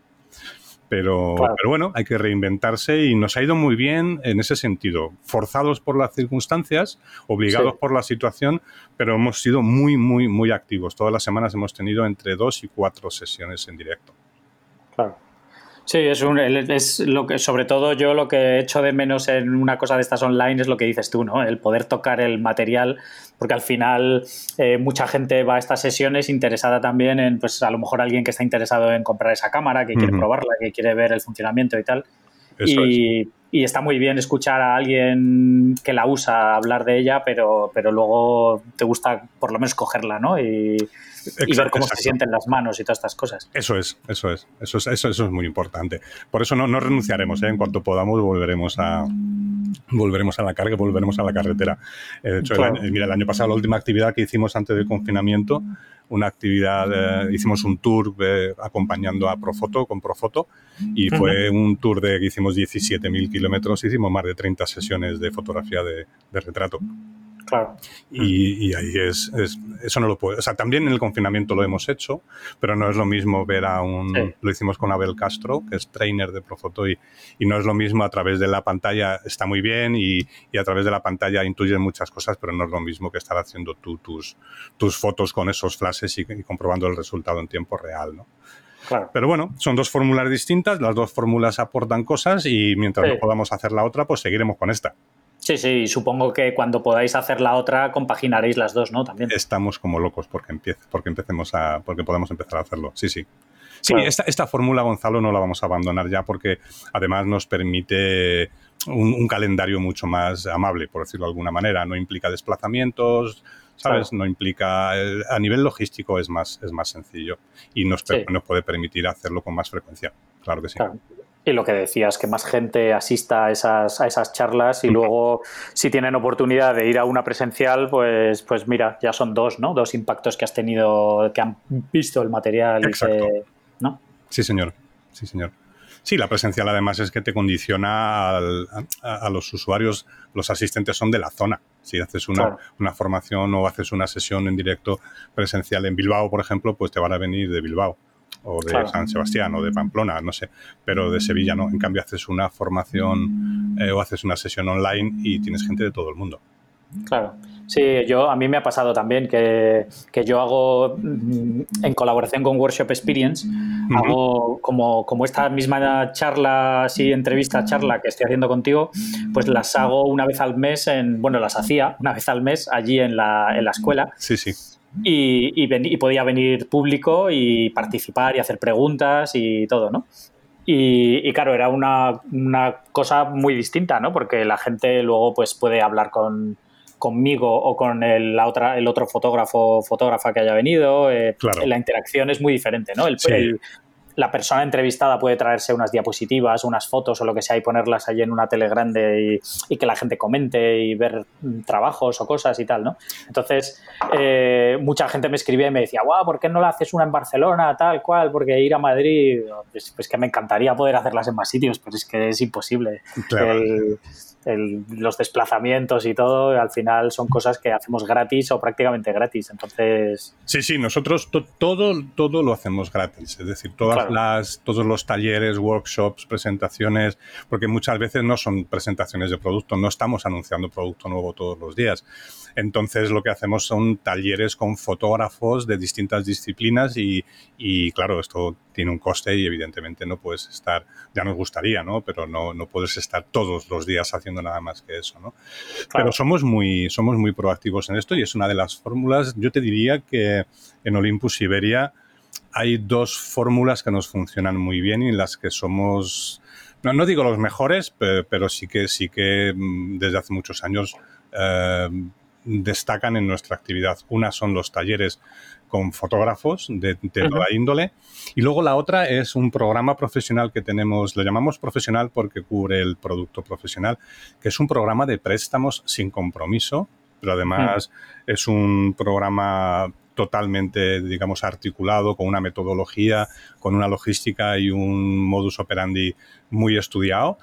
Pero, pero, bueno, hay que reinventarse y nos ha ido muy bien en ese sentido. Forzados por las circunstancias, obligados por la situación, pero hemos sido muy, muy, muy activos. Todas las semanas hemos tenido entre dos y cuatro sesiones en directo. Claro. Sí, es, un, es lo que, sobre todo yo lo que echo de menos en una cosa de estas online es lo que dices tú, ¿no? El poder tocar el material, porque al final eh, mucha gente va a estas sesiones interesada también en, pues a lo mejor alguien que está interesado en comprar esa cámara, que quiere probarla, que quiere ver el funcionamiento y tal. y, y, está muy bien escuchar a alguien que la usa hablar de ella, pero, pero luego te gusta por lo menos cogerla, ¿no? Y, y ver cómo se sienten las manos y todas estas cosas. Eso es, eso es, eso es, eso, es muy importante. Por eso no, no renunciaremos, ¿eh? en cuanto podamos volveremos a volveremos a la carga, volveremos a la carretera. Eh, de hecho, el, mira, el año pasado la última actividad que hicimos antes del confinamiento, una actividad, eh, hicimos un tour acompañando a Profoto, con Profoto, y fue un tour de que hicimos 17.000 kilómetros, hicimos más de 30 sesiones de fotografía de, de retrato. Claro. Y, ahí es, eso no lo puede. O sea, también en el confinamiento lo hemos hecho, pero no es lo mismo ver a un. Lo hicimos con Abel Castro, que es trainer de Profoto, y, y, no es lo mismo a través de la pantalla, está muy bien, y, y a través de la pantalla intuyes muchas cosas, pero no es lo mismo que estar haciendo tú tus, tus fotos con esos flashes y, comprobando el resultado en tiempo real, ¿no? Claro. Pero bueno, son dos fórmulas distintas, las dos fórmulas aportan cosas y mientras no podamos hacer la otra, pues seguiremos con esta. Sí, sí, supongo que cuando podáis hacer la otra compaginaréis las dos, ¿no? También. Estamos como locos porque empiece, porque empecemos a, porque podemos empezar a hacerlo. Sí, sí. Sí, esta, esta, fórmula, Gonzalo, no la vamos a abandonar ya porque además nos permite un, calendario mucho más amable, por decirlo de alguna manera. No implica desplazamientos, ¿sabes? No implica... a nivel logístico es más, es más sencillo y nos, nos puede permitir hacerlo con más frecuencia. Claro que sí. Claro. Y lo que decías, que más gente asista a esas, a esas charlas y luego si tienen oportunidad de ir a una presencial, pues, pues mira, ya son dos, ¿no? Dos impactos que has tenido, que han visto el material. Exacto. Y ¿no? Sí, señor. Sí, señor. Sí, la presencial además es que te condiciona al, a, a, los usuarios, los asistentes son de la zona. Si haces una, claro. una, formación o haces una sesión en directo presencial en Bilbao, por ejemplo, pues te van a venir de Bilbao o de claro. San Sebastián o de Pamplona, no sé, pero de Sevilla no. En cambio, haces una formación eh, o haces una sesión online y tienes gente de todo el mundo. Claro. Sí, yo a mí me ha pasado también que, que yo hago mm, en colaboración con Workshop Experience, uh -huh. hago como, como esta misma charla, así entrevista, charla que estoy haciendo contigo, pues las hago una vez al mes, en, bueno, las hacía una vez al mes allí en la, en la escuela. Sí, sí. Y, y, ven, y, podía venir público y participar y hacer preguntas y todo, ¿no? Y, y claro, era una, una, cosa muy distinta, ¿no? Porque la gente luego pues puede hablar con, conmigo o con el, la otra, el otro fotógrafo fotógrafa que haya venido. Eh, claro. La interacción es muy diferente, ¿no? El, sí. el, la persona entrevistada puede traerse unas diapositivas, unas fotos o lo que sea y ponerlas allí en una tele grande y, y que la gente comente y ver trabajos o cosas y tal, ¿no? Entonces, eh, mucha gente me escribía y me decía, guau, ¿por qué no la haces una en Barcelona, tal cual? Porque ir a Madrid, pues, pues que me encantaría poder hacerlas en más sitios, pero es que es imposible. Claro. El, los desplazamientos y todo, al final son cosas que hacemos gratis o prácticamente gratis. Entonces. Sí, sí, nosotros todo, todo lo hacemos gratis. Es decir, todas las, todos los talleres, workshops, presentaciones, porque muchas veces no son presentaciones de producto, no estamos anunciando producto nuevo todos los días. Entonces lo que hacemos son talleres con fotógrafos de distintas disciplinas y, y claro, esto tiene un coste y evidentemente no puedes estar, ya nos gustaría, ¿no? Pero no, no puedes estar todos los días haciendo nada más que eso, ¿no? Pero somos muy, somos muy proactivos en esto y es una de las fórmulas, yo te diría que en Olympus Iberia hay dos fórmulas que nos funcionan muy bien y en las que somos, no, no digo los mejores, pero, sí que sí que mm, desde hace muchos años eh, destacan en nuestra actividad. Una son los talleres con fotógrafos de, toda índole. Y luego la otra es un programa profesional que tenemos, lo llamamos profesional porque cubre el producto profesional, que es un programa de préstamos sin compromiso, pero además es un programa totalmente, digamos, articulado, con una metodología, con una logística y un modus operandi muy estudiado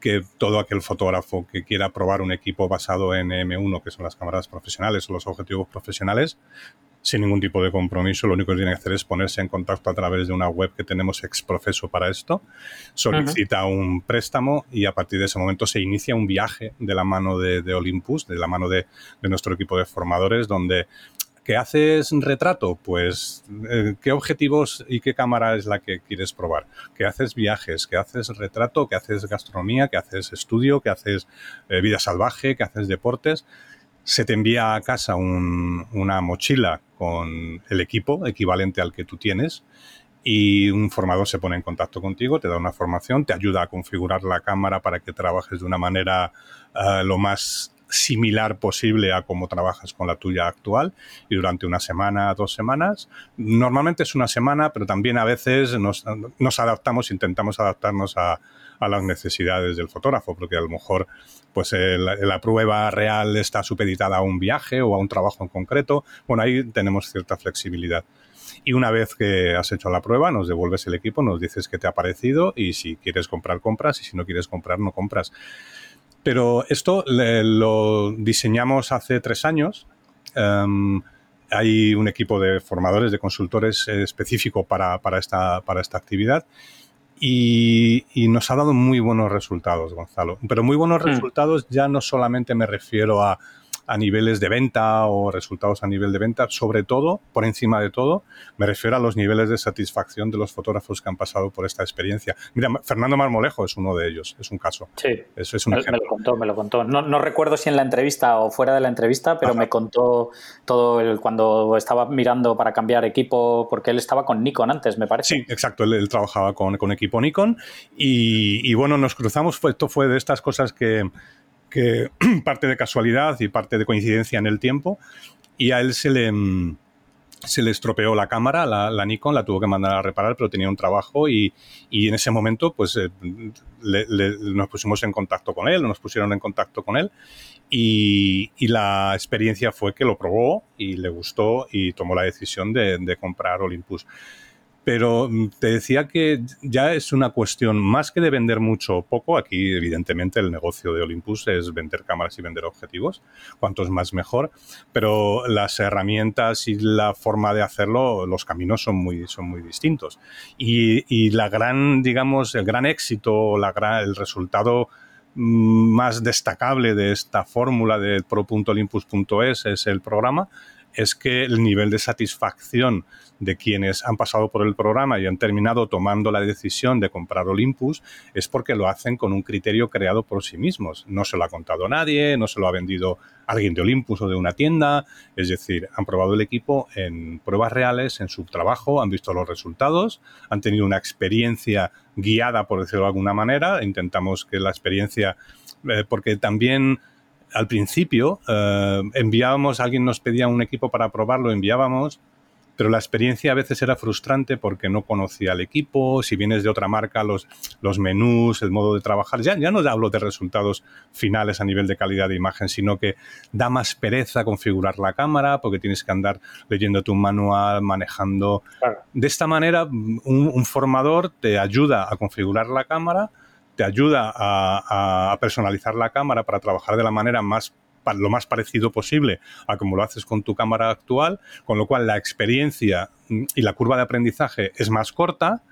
que todo aquel fotógrafo que quiera probar un equipo basado en M1, que son las cámaras profesionales o los objetivos profesionales, sin ningún tipo de compromiso, lo único que tiene que hacer es ponerse en contacto a través de una web que tenemos exprofeso para esto, solicita un préstamo y a partir de ese momento se inicia un viaje de la mano de, Olympus, de la mano de, de nuestro equipo de formadores, donde ¿Qué haces retrato? Pues, eh, ¿qué objetivos y qué cámara es la que quieres probar? ¿Qué haces viajes? ¿Qué haces retrato? ¿Qué haces gastronomía? ¿Qué haces estudio? ¿Qué haces eh, vida salvaje? ¿Qué haces deportes? Se te envía a casa una mochila con el equipo equivalente al que tú tienes y un formador se pone en contacto contigo, te da una formación, te ayuda a configurar la cámara para que trabajes de una manera eh, lo más similar posible a cómo trabajas con la tuya actual y durante una semana, dos semanas. Normalmente es una semana, pero también a veces nos, adaptamos, intentamos adaptarnos a, las necesidades del fotógrafo, porque a lo mejor pues la prueba real está supeditada a un viaje o a un trabajo en concreto. Bueno, ahí tenemos cierta flexibilidad. Y una vez que has hecho la prueba, nos devuelves el equipo, nos dices qué te ha parecido y si quieres comprar, compras y si no quieres comprar, no compras. Pero esto lo diseñamos hace tres años. Em, hay un equipo de formadores, de consultores específico para, esta, para esta actividad y, nos ha dado muy buenos resultados, Gonzalo. Pero muy buenos hmm. resultados ya no solamente me refiero a a niveles de venta o resultados a nivel de venta, sobre todo, por encima de todo, me refiero a los niveles de satisfacción de los fotógrafos que han pasado por esta experiencia. Mira, Fernando Marmolejo es uno de ellos, es un caso. Sí, Eso es un me, lo contó, me lo contó. No, recuerdo si en la entrevista o fuera de la entrevista, pero me contó todo el, cuando estaba mirando para cambiar equipo, porque él estaba con Nikon antes, me parece. Sí, exacto, él, trabajaba con, con, equipo Nikon y, y bueno, nos cruzamos, esto fue de estas cosas que que parte de casualidad y parte de coincidencia en el tiempo, y a él se le, mm, se le estropeó la cámara, la, Nikon, la tuvo que mandar a reparar, pero tenía un trabajo y, y en ese momento pues eh, nos pusimos en contacto con él, nos pusieron en contacto con él y, y, la experiencia fue que lo probó y le gustó y tomó la decisión de, de comprar Olympus. Pero mm, te decía que ya es una cuestión más que de vender mucho o poco. Aquí, evidentemente, el negocio de Olympus es vender cámaras y vender objetivos. Cuantos más mejor. Pero las herramientas y la forma de hacerlo, los caminos son muy, son muy distintos. Y, la gran, digamos, el gran éxito, la gran, el resultado mm, más destacable de esta fórmula de pro.olympus.es es el programa es que el nivel de satisfacción de quienes han pasado por el programa y han terminado tomando la decisión de comprar Olympus es porque lo hacen con un criterio creado por sí mismos. No se lo ha contado nadie, no se lo ha vendido alguien de Olympus o de una tienda. Es decir, han probado el equipo en pruebas reales, en su trabajo, han visto los resultados, han tenido una experiencia guiada, por decirlo de alguna manera. Intentamos que la experiencia, eh, porque también al principio eh, enviábamos, alguien nos pedía un equipo para probarlo, enviábamos, pero la experiencia a veces era frustrante porque no conocía el equipo, si vienes de otra marca, los, los menús, el modo de trabajar, ya, ya no hablo de resultados finales a nivel de calidad de imagen, sino que da más pereza configurar la cámara porque tienes que andar leyendo tu manual, manejando. De esta manera, un formador te ayuda a configurar la cámara, te ayuda a, personalizar la cámara para trabajar de la manera más lo más parecido posible a como lo haces con tu cámara actual, con lo cual la experiencia mm, y la curva de aprendizaje es más corta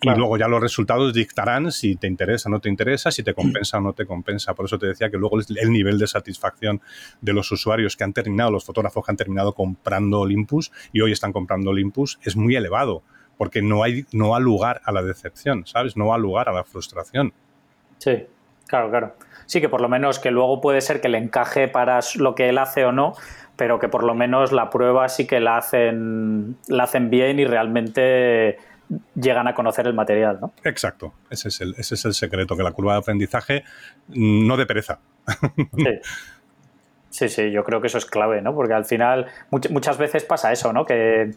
y luego ya los resultados dictarán si te interesa o no te interesa, si te compensa o no te compensa. Por eso te decía que luego el nivel de satisfacción de los usuarios que han terminado, los fotógrafos que han terminado comprando Olympus y hoy están comprando Olympus, es muy elevado, porque no hay no ha lugar a la decepción, ¿sabes? No ha lugar a la frustración. Sí, claro, claro. Sí, que por lo menos que luego puede ser que le encaje para lo que él hace o no, pero que por lo menos la prueba sí que la hacen, la hacen bien y realmente llegan a conocer el material, ¿no? Exacto, ese es el, ese es el secreto, que la curva de aprendizaje no de pereza. Sí. Sí, yo creo que eso es clave, ¿no? Porque al final muchas veces pasa eso, ¿no? Que,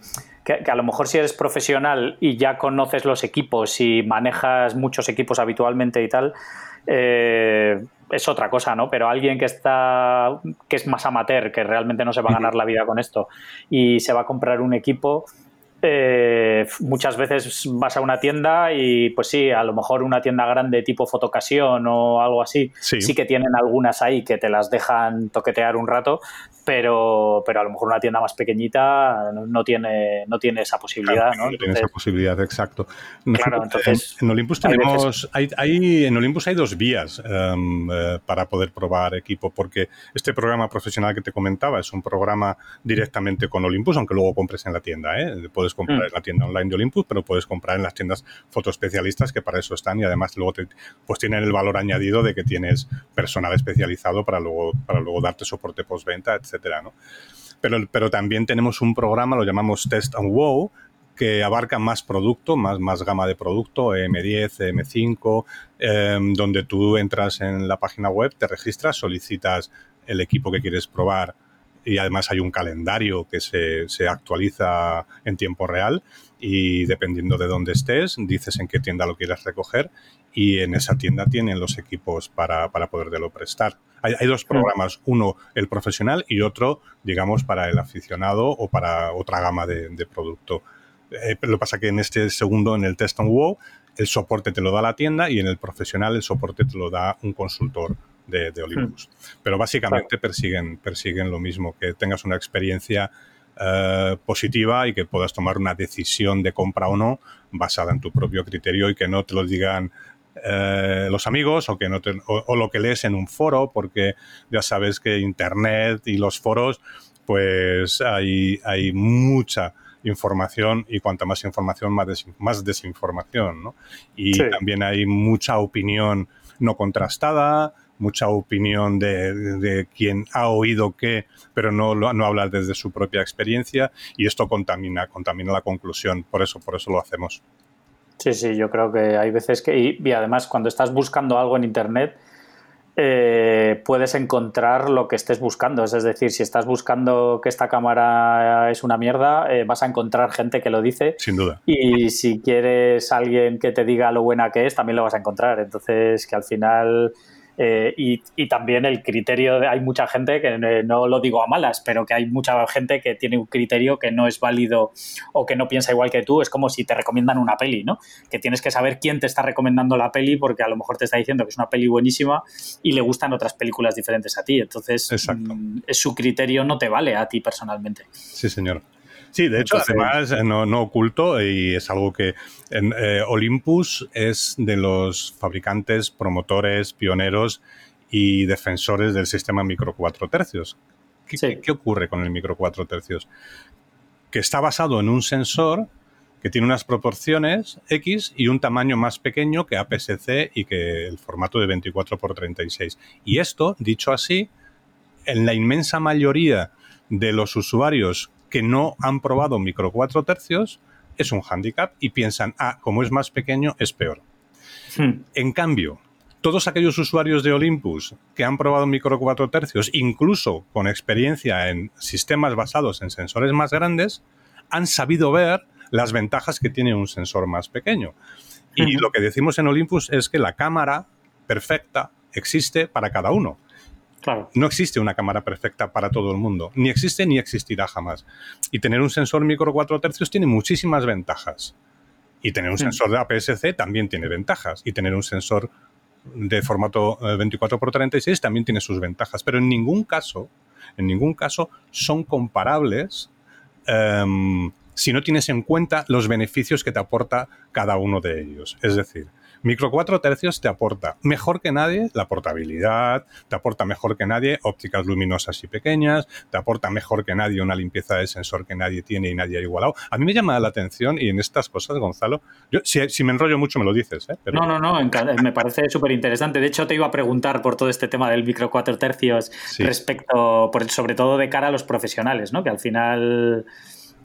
a lo mejor si eres profesional y ya conoces los equipos y manejas muchos equipos habitualmente y tal, eh, es otra cosa, ¿no? Pero alguien que está, que es más amateur, que realmente no se va a ganar la vida con esto y se va a comprar un equipo, eh, muchas veces vas a una tienda y pues sí, a lo mejor una tienda grande tipo fotocasión o algo así, sí. que tienen algunas ahí que te las dejan toquetear un rato, pero, pero a lo mejor una tienda más pequeñita no tiene, no tiene esa posibilidad. ¿no? tiene esa posibilidad, exacto. Claro, entonces, en, Olympus tenemos, hay, en Olympus hay dos vías em, eh, para poder probar equipo, porque este programa profesional que te comentaba es un programa directamente con Olympus, aunque luego compres en la tienda, ¿eh? puedes comprar mm. en la tienda online de Olympus, pero puedes comprar en las tiendas fotoespecialistas que para eso están y además luego te, pues tienen el valor añadido de que tienes personal especializado para luego, para luego darte soporte postventa, etcétera, ¿no? Pero, pero también tenemos un programa, lo llamamos Test and Wow, que abarca más producto, más, más gama de producto, M10, M5, em, donde tú entras en la página web, te registras, solicitas el equipo que quieres probar y además hay un calendario que se, se, actualiza en tiempo real y dependiendo de dónde estés, dices en qué tienda lo quieres recoger y en esa tienda tienen los equipos para, para podértelo prestar. Hay, hay, dos programas, uno el profesional y otro, digamos, para el aficionado o para otra gama de, de producto. Eh, lo que pasa que en este segundo, en el Test on Wow, el soporte te lo da la tienda y en el profesional el soporte te lo da un consultor de, Olympus. Hmm. Pero básicamente persiguen, persiguen lo mismo, que tengas una experiencia eh, positiva y que puedas tomar una decisión de compra o no basada en tu propio criterio y que no te lo digan eh, los amigos o, que no o, lo que lees en un foro, porque ya sabes que Internet y los foros, pues hay, hay mucha información y cuanta más información, más, más desinformación. ¿no? Y también hay mucha opinión no contrastada, mucha opinión de, quien ha oído qué, pero no, no habla desde su propia experiencia y esto contamina, contamina la conclusión. Por eso, por eso lo hacemos. Sí, sí, yo creo que hay veces que, y, además cuando estás buscando algo en Internet, eh, puedes encontrar lo que estés buscando. Es decir, si estás buscando que esta cámara es una mierda, eh, vas a encontrar gente que lo dice. Sin duda. Y si quieres alguien que te diga lo buena que es, también lo vas a encontrar. Entonces, que al final eh, y, también el criterio, de, hay mucha gente que no lo digo a malas, pero que hay mucha gente que tiene un criterio que no es válido o que no piensa igual que tú. Es como si te recomiendan una peli, ¿no? Que tienes que saber quién te está recomendando la peli porque a lo mejor te está diciendo que es una peli buenísima y le gustan otras películas diferentes a ti. Entonces, mm, su criterio no te vale a ti personalmente. Sí, señor. Sí, de hecho, además, eh, no, oculto, y es algo que en, eh, Olympus es de los fabricantes, promotores, pioneros y defensores del sistema micro 4 tercios. ¿Qué, ¿Qué, ocurre con el micro 4 tercios? Que está basado en un sensor que tiene unas proporciones X y un tamaño más pequeño que APS-C y que el formato de 24 x 36. Y esto, dicho así, en la inmensa mayoría de los usuarios que no han probado micro 4 tercios es un hándicap y piensan, ah, como es más pequeño, es peor. Hmm. En cambio, todos aquellos usuarios de Olympus que han probado micro 4 tercios, incluso con experiencia en sistemas basados en sensores más grandes, han sabido ver las ventajas que tiene un sensor más pequeño. Y lo que decimos en Olympus es que la cámara perfecta existe para cada uno. No existe una cámara perfecta para todo el mundo, ni existe ni existirá jamás. Y tener un sensor micro 4 tercios tiene muchísimas ventajas. Y tener un sensor de APS-C también tiene ventajas. Y tener un sensor de formato 24x36 eh, también tiene sus ventajas, pero en ningún caso, en ningún caso son comparables em, si no tienes en cuenta los beneficios que te aporta cada uno de ellos. Es decir, Micro 4 tercios te aporta mejor que nadie la portabilidad, te aporta mejor que nadie ópticas luminosas y pequeñas, te aporta mejor que nadie una limpieza de sensor que nadie tiene y nadie ha igualado. A mí me llama la atención y en estas cosas, Gonzalo, yo, si, me enrollo mucho me lo dices. ¿eh? No, no, no, me parece súper interesante. De hecho, te iba a preguntar por todo este tema del micro 4 tercios respecto, sobre todo de cara a los profesionales, ¿no? que al final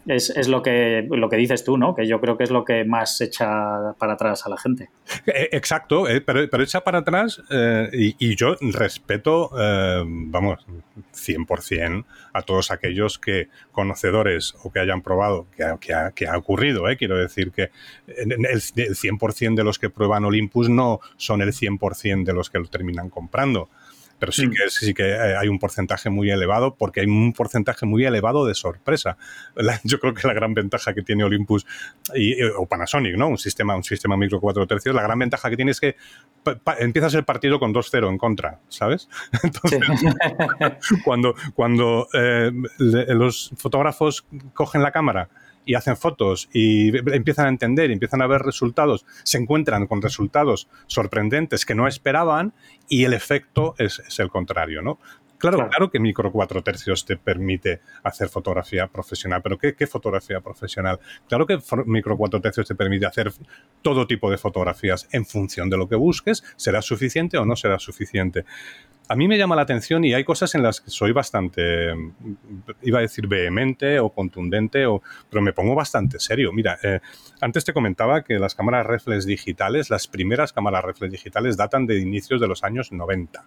es, lo, que, lo que dices tú, ¿no? Que yo creo que es lo que más echa para atrás a la gente. Eh, exacto, eh, pero, pero, echa para atrás eh, y, yo respeto, vamos, 100% a todos aquellos que conocedores o que hayan probado, que que ha, que ha ocurrido, quiero decir que el, el 100% de los que prueban Olympus no son el 100% de los que lo terminan comprando pero sí mm. que, sí que eh, hay un porcentaje muy elevado porque hay un porcentaje muy elevado de sorpresa. yo creo que la gran ventaja que tiene Olympus y, eh, o Panasonic, ¿no? Un sistema, un sistema micro 4 tercios, la gran ventaja que tiene es que empiezas el partido con 2-0 en contra, ¿sabes? Entonces, cuando, cuando eh, los fotógrafos cogen la cámara y hacen fotos y empiezan a entender, y empiezan a ver resultados, se encuentran con resultados sorprendentes que no esperaban y el efecto es, el contrario, ¿no? Claro, claro, que micro 4 tercios te permite hacer fotografía profesional, pero ¿qué, fotografía profesional? Claro que micro 4 tercios te permite hacer todo tipo de fotografías en función de lo que busques, será suficiente o no será suficiente a mí me llama la atención y hay cosas en las que soy bastante, iba a decir vehemente o contundente, o, pero me pongo bastante serio. Mira, eh, antes te comentaba que las cámaras reflex digitales, las primeras cámaras reflex digitales datan de inicios de los años 90.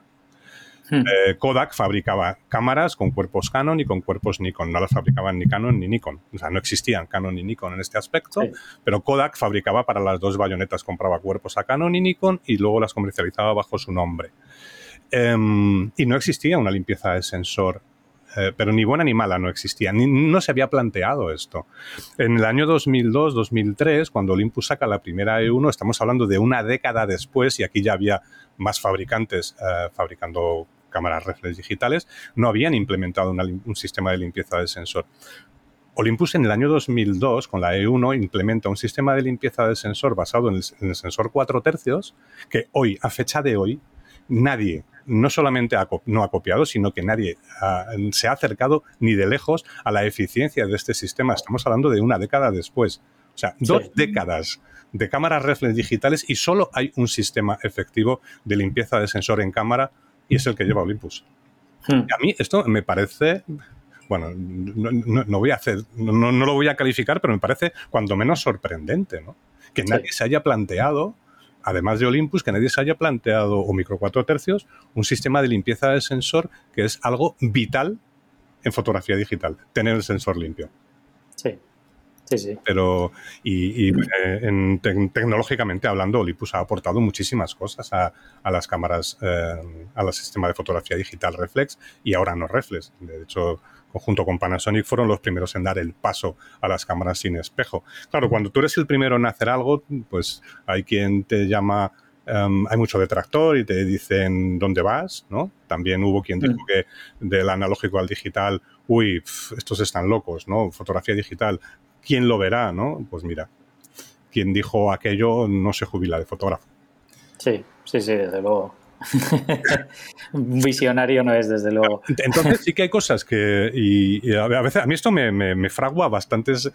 Hmm. Eh, Kodak fabricaba cámaras con cuerpos Canon y con cuerpos Nikon. No las fabricaban ni Canon ni Nikon. O sea, no existían Canon ni Nikon en este aspecto, pero Kodak fabricaba para las dos bayonetas, compraba cuerpos a Canon y Nikon y luego las comercializaba bajo su nombre. Em, y no existía una limpieza de sensor eh, pero ni buena ni mala no existía, no se había planteado esto. En el año 2002-2003, cuando Olympus saca la primera E1, estamos hablando de una década después y aquí ya había más fabricantes eh, fabricando cámaras reflex digitales, no habían implementado un sistema de limpieza de sensor. Olympus en el año 2002, con la E1, implementa un sistema de limpieza de sensor basado en el, en el sensor 4 tercios, que hoy, a fecha de hoy, nadie no solamente no ha copiado, sino que nadie se ha acercado ni de lejos a la eficiencia de este sistema. Estamos hablando de una década después. O sea, dos décadas de cámaras reflex digitales y solo hay un sistema efectivo de limpieza de sensor en cámara y es el que lleva Olympus. Hmm. a mí esto me parece bueno, no, voy a hacer, no, lo voy a calificar, pero me parece cuando menos sorprendente, ¿no? Que nadie se haya planteado además de Olympus, que nadie se haya planteado, o micro 4 tercios, un sistema de limpieza del sensor que es algo vital en fotografía digital, tener el sensor limpio. Sí. Sí, sí. Pero, y, eh, tecnológicamente hablando, Olympus ha aportado muchísimas cosas a, las cámaras, eh, al sistema de fotografía digital reflex y ahora no reflex. De hecho, junto con Panasonic fueron los primeros en dar el paso a las cámaras sin espejo. Claro, cuando tú eres el primero en hacer algo, pues hay quien te llama em, hay mucho detractor y te dicen dónde vas, ¿no? También hubo quien dijo mm. que del analógico al digital, uy, estos están locos, ¿no? Fotografía digital, ¿quién lo verá, no? Pues mira, quien dijo aquello no se jubila de fotógrafo. Sí, sí, sí, desde luego. Visionario no es, desde luego. Entonces sí que hay cosas que, y, a veces a mí esto me, fragua bastantes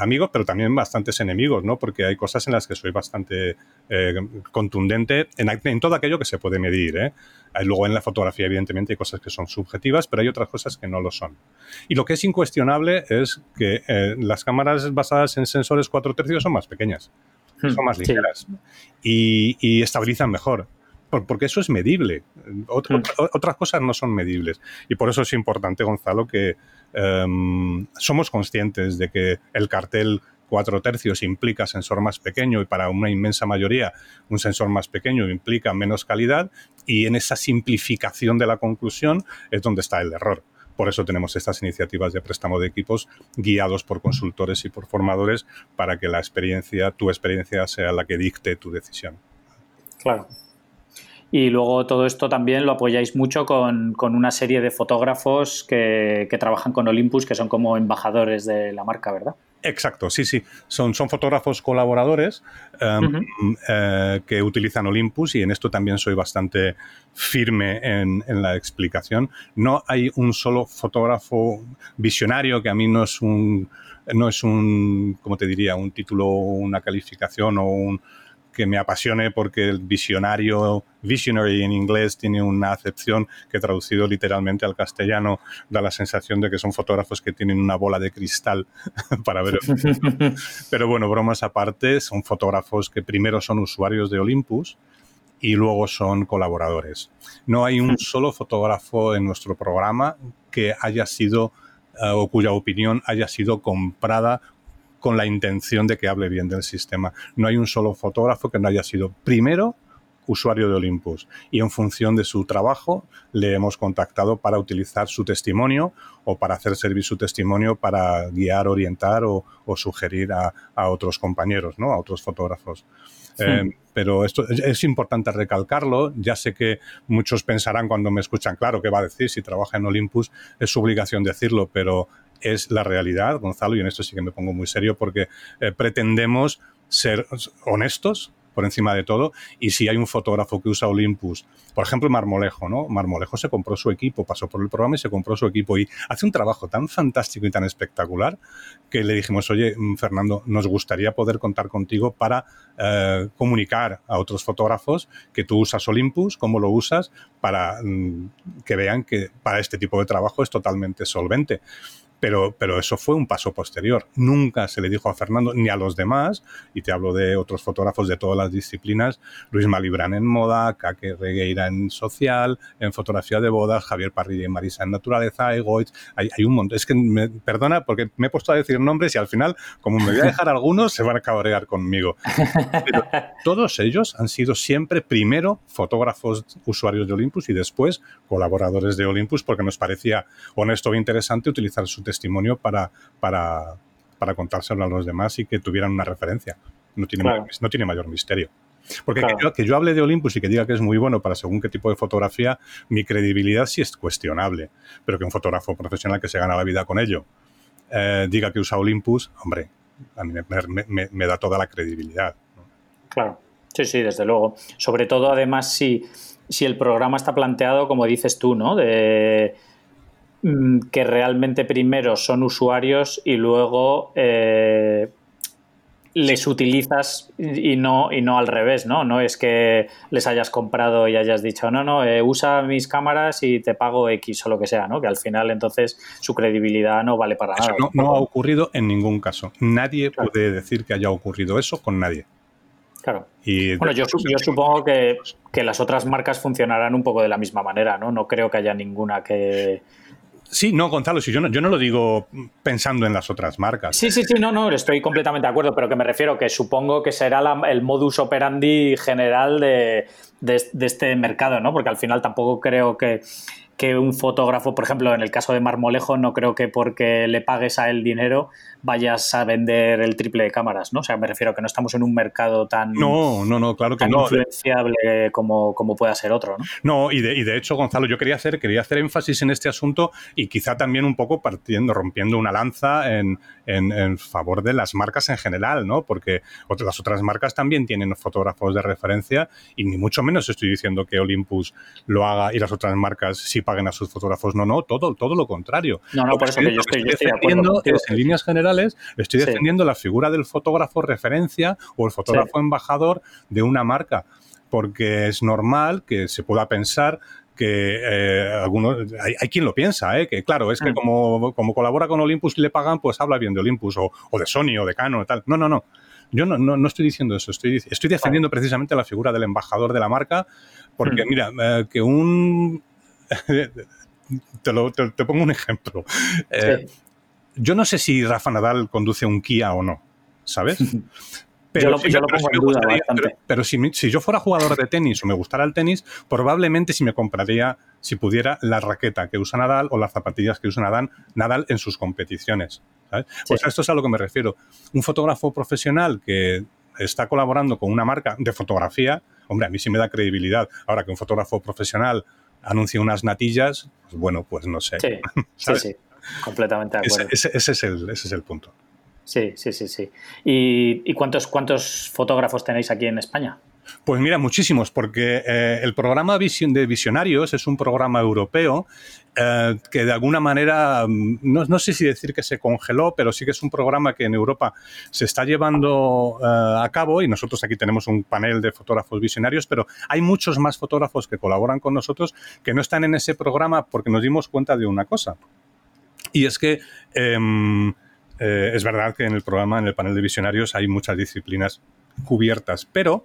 amigos, pero también bastantes enemigos, ¿no? Porque hay cosas en las que soy bastante eh, contundente en, todo aquello que se puede medir, ¿eh? Luego en la fotografía, evidentemente, hay cosas que son subjetivas, pero hay otras cosas que no lo son. Y lo que es incuestionable es que las cámaras basadas en sensores 4 tercios son más pequeñas, hmm, son más ligeras y estabilizan mejor porque eso es medible. Hmm. otras cosas no son medibles. Y por eso es importante, Gonzalo, que em, somos conscientes de que el cartel cuatro tercios implica sensor más pequeño y para una inmensa mayoría un sensor más pequeño implica menos calidad y en esa simplificación de la conclusión es donde está el error. Por eso tenemos estas iniciativas de préstamo de equipos guiados por consultores y por formadores para que la experiencia, tu experiencia sea la que dicte tu decisión. Claro. Y luego todo esto también lo apoyáis mucho con, una serie de fotógrafos que, trabajan con Olympus, que son como embajadores de la marca, ¿verdad? Exacto, sí, sí. Son, son fotógrafos colaboradores em, eh, que utilizan Olympus y en esto también soy bastante firme en, en, la explicación. No hay un solo fotógrafo visionario que a mí no es un, no es un, ¿cómo te diría? Un título, una calificación o un, que me apasione porque el visionario, visionary en inglés, tiene una acepción que traducido literalmente al castellano da la sensación de que son fotógrafos que tienen una bola de cristal para ver. Pero bueno, bromas aparte, son fotógrafos que primero son usuarios de Olympus y luego son colaboradores. No hay un solo fotógrafo en nuestro programa que haya sido eh, o cuya opinión haya sido comprada con la intención de que hable bien del sistema. No hay un solo fotógrafo que no haya sido primero usuario de Olympus y en función de su trabajo le hemos contactado para utilizar su testimonio o para hacer servir su testimonio para guiar, orientar o, sugerir a, otros compañeros, ¿no? a otros fotógrafos. Eh, pero esto es, importante recalcarlo. Ya sé que muchos pensarán cuando me escuchan, claro, ¿qué va a decir? Si trabaja en Olympus es su obligación decirlo, pero es la realidad, Gonzalo, y en esto sí que me pongo muy serio porque eh, pretendemos ser honestos por encima de todo. Y si hay un fotógrafo que usa Olympus, por ejemplo, Marmolejo, ¿no? Marmolejo se compró su equipo, pasó por el programa y se compró su equipo y hace un trabajo tan fantástico y tan espectacular que le dijimos, oye, mm, Fernando, nos gustaría poder contar contigo para eh, comunicar a otros fotógrafos que tú usas Olympus, cómo lo usas, para mm, que vean que para este tipo de trabajo es totalmente solvente. Pero, pero eso fue un paso posterior. Nunca se le dijo a Fernando ni a los demás, y te hablo de otros fotógrafos de todas las disciplinas, Luis Malibrán en moda, Kake Regueira en social, en fotografía de bodas, Javier Parrilla y Marisa en naturaleza, Egoitz, hay, hay un montón. Es que, me, perdona, porque me he puesto a decir nombres y al final, como me voy a dejar algunos, se van a cabrear conmigo. Pero todos ellos han sido siempre primero fotógrafos usuarios de Olympus y después colaboradores de Olympus porque nos parecía honesto e interesante utilizar su testimonio para, para, para contárselo a los demás y que tuvieran una referencia. No tiene, mayor, no tiene mayor misterio. Porque que, yo, hable de Olympus y que diga que es muy bueno para según qué tipo de fotografía, mi credibilidad sí es cuestionable. Pero que un fotógrafo profesional que se gana la vida con ello eh, diga que usa Olympus, hombre, a mí me, me, da toda la credibilidad. Claro, sí, sí, desde luego. Sobre todo, además, si, si el programa está planteado, como dices tú, ¿no? De que realmente primero son usuarios y luego eh, les utilizas y no, y no al revés, ¿no? No es que les hayas comprado y hayas dicho, no, no, eh, usa mis cámaras y te pago X o lo que sea, ¿no? Que al final entonces su credibilidad no vale para nada. No, no, ha ocurrido en ningún caso. Nadie puede decir que haya ocurrido eso con nadie. Claro. Y bueno, yo, yo supongo que, que, las otras marcas funcionarán un poco de la misma manera, ¿no? No creo que haya ninguna que, Sí, no, Gonzalo, si yo no, yo no lo digo pensando en las otras marcas. Sí, sí, sí, no, no, estoy completamente de acuerdo, pero que me refiero que supongo que será el modus operandi general de, de, este mercado, ¿no? Porque al final tampoco creo que, que un fotógrafo, por ejemplo, en el caso de Marmolejo, no creo que porque le pagues a él dinero vayas a vender el triple de cámaras, ¿no? O sea, me refiero a que no estamos en un mercado tan, no, no, no, claro que no. influenciable como, como pueda ser otro, ¿no? No, y de, y de hecho, Gonzalo, yo quería hacer, quería hacer énfasis en este asunto y quizá también un poco partiendo, rompiendo una lanza en, en, favor de las marcas en general, ¿no? Porque las otras marcas también tienen fotógrafos de referencia y ni mucho menos estoy diciendo que Olympus lo haga y las otras marcas sí paguen a sus fotógrafos. No, no, todo, todo lo contrario. No, no, por eso que yo estoy, defendiendo en líneas generales, estoy defendiendo la figura del fotógrafo referencia o el fotógrafo embajador de una marca porque es normal que se pueda pensar que eh, algunos, hay, quien lo piensa, ¿eh? que claro, es que mm. como, como, colabora con Olympus y le pagan, pues habla bien de Olympus o, o de Sony o de Canon y tal. No, no, no. Yo no, no, no estoy diciendo eso, estoy, estoy defendiendo precisamente la figura del embajador de la marca, porque mm. mira, eh, que un te, lo, te, pongo un ejemplo. Eh, yo no sé si Rafa Nadal conduce un Kia o no, ¿sabes? Pero, pero, si, si, yo fuera jugador de tenis o me gustara el tenis, probablemente si me compraría, si pudiera, la raqueta que usa Nadal o las zapatillas que usa Nadal, Nadal en sus competiciones. ¿sabes? Pues esto es a lo que me refiero. Un fotógrafo profesional que está colaborando con una marca de fotografía, hombre, a mí sí me da credibilidad. Ahora que un fotógrafo profesional anuncie unas natillas, pues bueno, pues no sé. Sí, sí, sí, completamente de acuerdo. Ese, ese, es el, ese es el punto. Sí, sí, sí, sí. ¿Y, y cuántos, cuántos fotógrafos tenéis aquí en España? Pues mira, muchísimos, porque eh, el programa de Visionarios es un programa europeo eh, que de alguna manera, mm, no, sé si decir que se congeló, pero sí que es un programa que en Europa se está llevando uh, a cabo y nosotros aquí tenemos un panel de fotógrafos visionarios, pero hay muchos más fotógrafos que colaboran con nosotros que no están en ese programa porque nos dimos cuenta de una cosa. Y es que eh, es verdad que en el programa, en el panel de visionarios, hay muchas disciplinas cubiertas, pero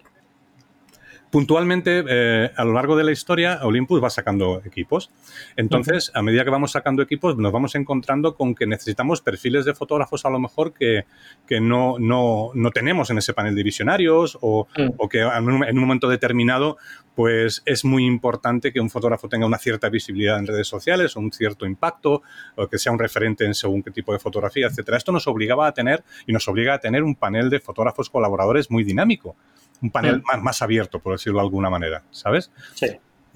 puntualmente, eh, a lo largo de la historia, Olympus va sacando equipos. Entonces, a medida que vamos sacando equipos, nos vamos encontrando con que necesitamos perfiles de fotógrafos a lo mejor que, que no, no, no, tenemos en ese panel de visionarios o, mm. o que en un, en un, momento determinado, pues es muy importante que un fotógrafo tenga una cierta visibilidad en redes sociales o un cierto impacto o que sea un referente en según qué tipo de fotografía, etcétera. Esto nos obligaba a tener y nos obliga a tener un panel de fotógrafos colaboradores muy dinámico un panel más, más, abierto, por decirlo de alguna manera, ¿sabes? Sí.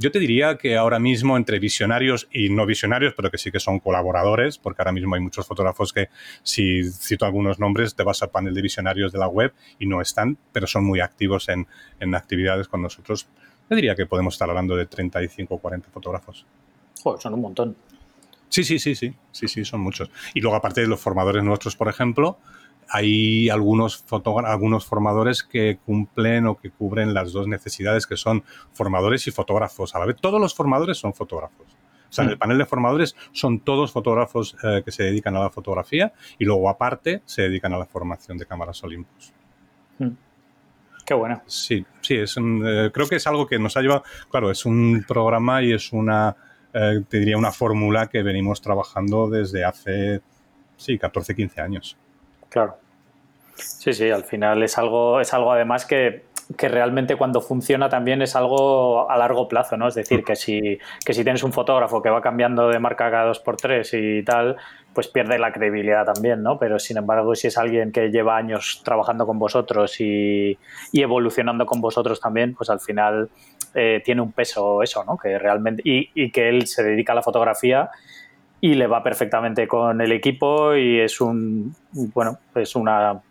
Yo te diría que ahora mismo entre visionarios y no visionarios, pero que sí que son colaboradores, porque ahora mismo hay muchos fotógrafos que, si cito algunos nombres, te vas al panel de visionarios de la web y no están, pero son muy activos en, en actividades con nosotros. Yo diría que podemos estar hablando de 35 o 40 fotógrafos. Joder, son un montón. Sí, sí, sí, sí, sí, sí, son muchos. Y luego aparte de los formadores nuestros, por ejemplo, hay algunos, algunos formadores que cumplen o que cubren las dos necesidades, que son formadores y fotógrafos. A la vez, todos los formadores son fotógrafos. O sea, en el panel de formadores son todos fotógrafos eh, que se dedican a la fotografía y luego aparte se dedican a la formación de cámaras Olympus. Mm. Qué bueno. Sí, sí, es un, eh, creo que es algo que nos ha llevado, claro, es un programa y es una, eh, te diría, una fórmula que venimos trabajando desde hace, sí, 14, 15 años. Claro. Sí, sí, al final es algo, es algo además que, que, realmente cuando funciona también es algo a largo plazo, ¿no? Es decir, que si, que si tienes un fotógrafo que va cambiando de marca cada dos por tres y tal, pues pierde la credibilidad también, ¿no? Pero sin embargo, si es alguien que lleva años trabajando con vosotros y, y evolucionando con vosotros también, pues al final eh, tiene un peso eso, ¿no? Que realmente, y, y que él se dedica a la fotografía y le va perfectamente con el equipo y es un, bueno, es una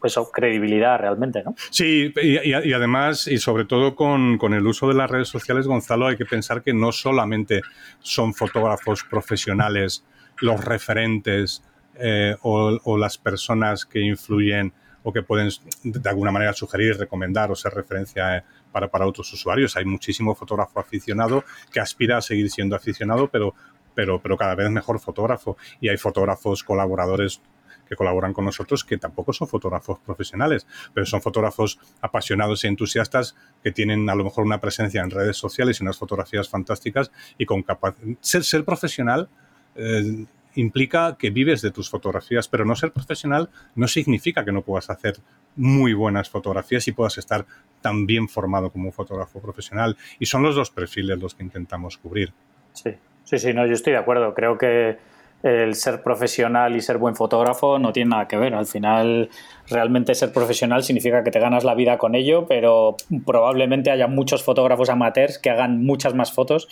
pues, credibilidad realmente, ¿no? Sí, y, además, y sobre todo con, con, el uso de las redes sociales, Gonzalo, hay que pensar que no solamente son fotógrafos profesionales los referentes eh, o, o, las personas que influyen o que pueden de alguna manera sugerir, recomendar o ser referencia eh, para, para otros usuarios. Hay muchísimo fotógrafo aficionado que aspira a seguir siendo aficionado, pero pero, pero cada vez mejor fotógrafo. Y hay fotógrafos colaboradores que colaboran con nosotros que tampoco son fotógrafos profesionales, pero son fotógrafos apasionados y entusiastas que tienen a lo mejor una presencia en redes sociales y unas fotografías fantásticas y con capacidad... Ser, ser profesional eh, implica que vives de tus fotografías, pero no ser profesional no significa que no puedas hacer muy buenas fotografías y puedas estar tan bien formado como un fotógrafo profesional. Y son los dos perfiles los que intentamos cubrir. Sí, Sí, sí, no, yo estoy de acuerdo. Creo que el ser profesional y ser buen fotógrafo no tiene nada que ver. Al final, realmente ser profesional significa que te ganas la vida con ello, pero probablemente haya muchos fotógrafos amateurs que hagan muchas más fotos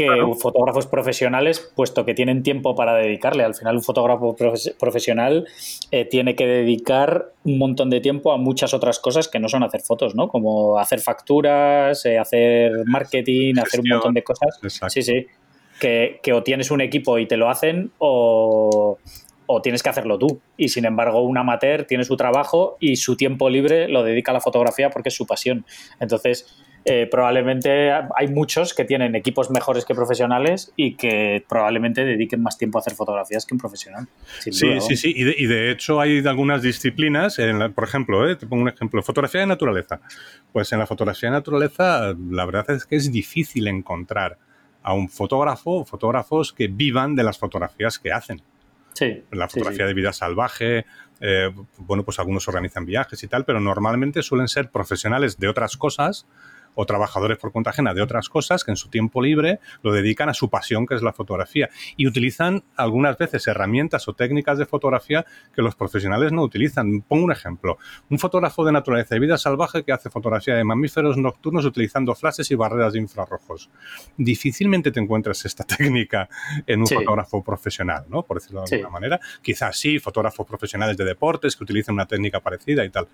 que claro. fotógrafos profesionales, puesto que tienen tiempo para dedicarle. Al final, un fotógrafo profesional eh, tiene que dedicar un montón de tiempo a muchas otras cosas que no son hacer fotos, ¿no? Como hacer facturas, eh, hacer marketing, Gestión. hacer un montón de cosas. Exacto. Sí, sí. Que, que, o tienes un equipo y te lo hacen o, o tienes que hacerlo tú. Y sin embargo, un amateur tiene su trabajo y su tiempo libre lo dedica a la fotografía porque es su pasión. Entonces, eh, probablemente hay muchos que tienen equipos mejores que profesionales y que probablemente dediquen más tiempo a hacer fotografías que un profesional. Sí, duda, sí, sí. Y de, y de, hecho hay algunas disciplinas, la, por ejemplo, eh, te pongo un ejemplo, fotografía de naturaleza. Pues en la fotografía de naturaleza la verdad es que es difícil encontrar a un fotógrafo o fotógrafos que vivan de las fotografías que hacen. Sí, la fotografía sí, sí. de vida salvaje, eh, bueno, pues algunos organizan viajes y tal, pero normalmente suelen ser profesionales de otras cosas o trabajadores por cuenta ajena de otras cosas que en su tiempo libre lo dedican a su pasión, que es la fotografía. Y utilizan algunas veces herramientas o técnicas de fotografía que los profesionales no utilizan. Pongo un ejemplo. Un fotógrafo de naturaleza y vida salvaje que hace fotografía de mamíferos nocturnos utilizando flashes y barreras de infrarrojos. Difícilmente te encuentras esta técnica en un fotógrafo profesional, ¿no? Por decirlo de alguna manera. Quizás sí, fotógrafos profesionales de deportes que utilicen una técnica parecida y tal.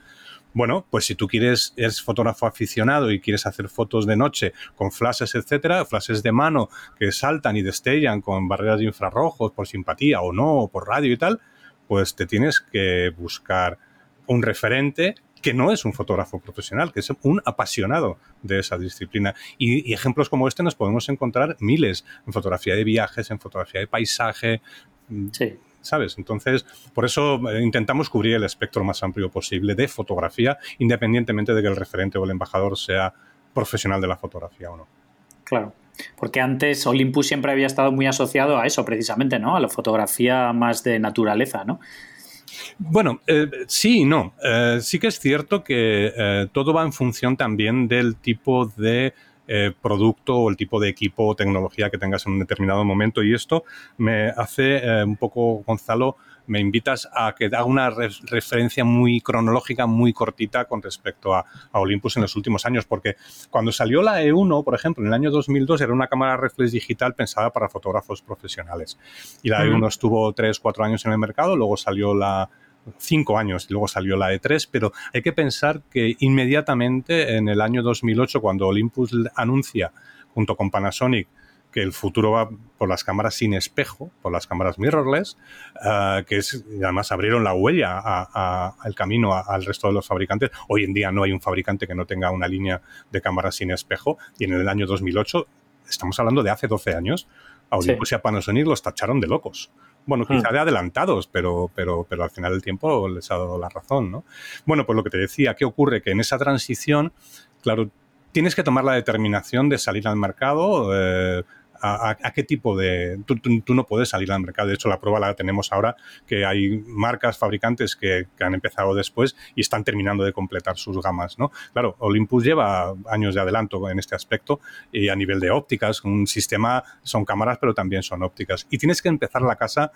Bueno, pues si tú quieres, eres fotógrafo aficionado y quieres hacer fotos de noche con flashes, etcétera, flashes de mano que saltan y destellan con barreras de infrarrojos por simpatía o no, o por radio y tal, pues te tienes que buscar un referente que no es un fotógrafo profesional, que es un apasionado de esa disciplina. Y, ejemplos como este nos podemos encontrar miles en fotografía de viajes, en fotografía de paisaje. Sí. ¿Sabes? Entonces, por eso eh, intentamos cubrir el espectro más amplio posible de fotografía, independientemente de que el referente o el embajador sea profesional de la fotografía o no. Claro. Porque antes Olympus siempre había estado muy asociado a eso, precisamente, ¿no? A la fotografía más de naturaleza, ¿no? Bueno, eh, sí y no. Eh, sí que es cierto que eh, todo va en función también del tipo de producto o el tipo de equipo o tecnología que tengas en un determinado momento. Y esto me hace un poco, Gonzalo, me invitas a que haga una referencia muy cronológica, muy cortita con respecto a, Olympus en los últimos años, porque cuando salió la E1, por ejemplo, en el año 2002 era una cámara reflex digital pensada para fotógrafos profesionales. Y la E1 estuvo 3, 4 años en el mercado, luego salió la cinco años luego salió la E3, pero hay que pensar que inmediatamente en el año 2008, cuando Olympus anuncia junto con Panasonic que el futuro va por las cámaras sin espejo, por las cámaras mirrorless, eh, que es, además abrieron la huella al camino al resto de los fabricantes. Hoy en día no hay un fabricante que no tenga una línea de cámaras sin espejo y en el año 2008, estamos hablando de hace 12 años, a Olympus y a Panasonic los tacharon de locos. Bueno, hmm. quizá de adelantados, pero, pero, pero al final del tiempo les ha dado la razón, ¿no? Bueno, pues lo que te decía, ¿qué ocurre? Que en esa transición, claro, tienes que tomar la determinación de salir al mercado, eh, a, qué tipo de... Tú, no puedes salir al mercado. De hecho, la prueba la tenemos ahora, que hay marcas, fabricantes que, han empezado después y están terminando de completar sus gamas. ¿no? Claro, Olympus lleva años de adelanto en este aspecto y a nivel de ópticas, un sistema son cámaras, pero también son ópticas. Y tienes que empezar la casa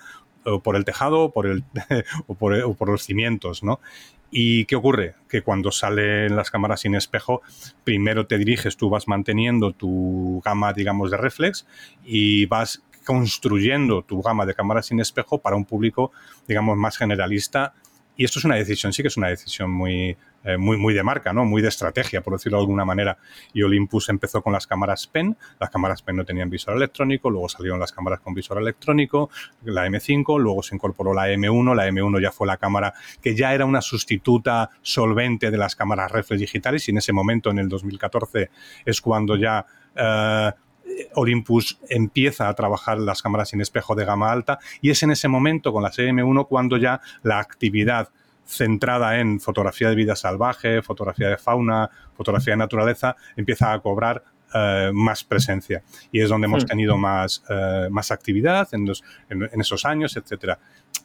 por el tejado por el, o, por, o por los cimientos, ¿no? ¿Y qué ocurre? Que cuando salen las cámaras sin espejo, primero te diriges, tú vas manteniendo tu gama, digamos, de reflex y vas construyendo tu gama de cámaras sin espejo para un público, digamos, más generalista. Y esto es una decisión, sí que es una decisión muy, eh, muy, muy de marca, ¿no? muy de estrategia, por decirlo de alguna manera. Y Olympus empezó con las cámaras PEN, las cámaras PEN no tenían visor electrónico, luego salieron las cámaras con visor electrónico, la M5, luego se incorporó la M1, la M1 ya fue la cámara que ya era una sustituta solvente de las cámaras reflex digitales y en ese momento, en el 2014, es cuando ya... Eh, Olympus empieza a trabajar las cámaras sin espejo de gama alta y es en ese momento con la M1 cuando ya la actividad centrada en fotografía de vida salvaje, fotografía de fauna, fotografía de naturaleza, empieza a cobrar eh, más presencia. Y es donde hemos hmm. tenido más, eh, más actividad en, en, esos años, etcétera.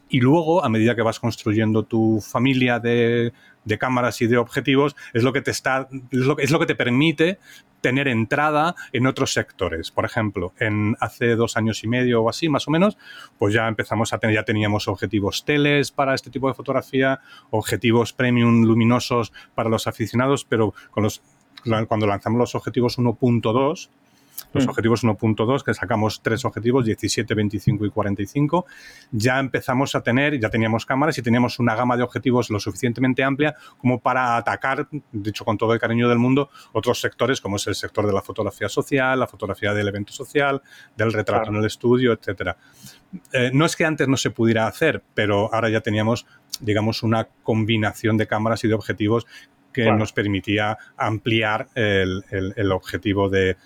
Y luego, a medida que vas construyendo tu familia de, de cámaras y de objetivos, es lo que te está, es lo, es lo que te permite tener entrada en otros sectores. Por ejemplo, en hace dos años y medio o así, más o menos, pues ya empezamos a tener, ya teníamos objetivos teles para este tipo de fotografía, objetivos premium luminosos para los aficionados, pero cuando lanzamos los objetivos 1.2, los mm. objetivos 1.2, que sacamos tres objetivos, 17, 25 y 45, ya empezamos a tener, ya teníamos cámaras y teníamos una gama de objetivos lo suficientemente amplia como para atacar, dicho con todo el cariño del mundo, otros sectores como es el sector de la fotografía social, la fotografía del evento social, del retrato en el estudio, etcétera. Eh, no es que antes no se pudiera hacer, pero ahora ya teníamos, digamos, una combinación de cámaras y de objetivos que nos permitía ampliar el, objetivo de,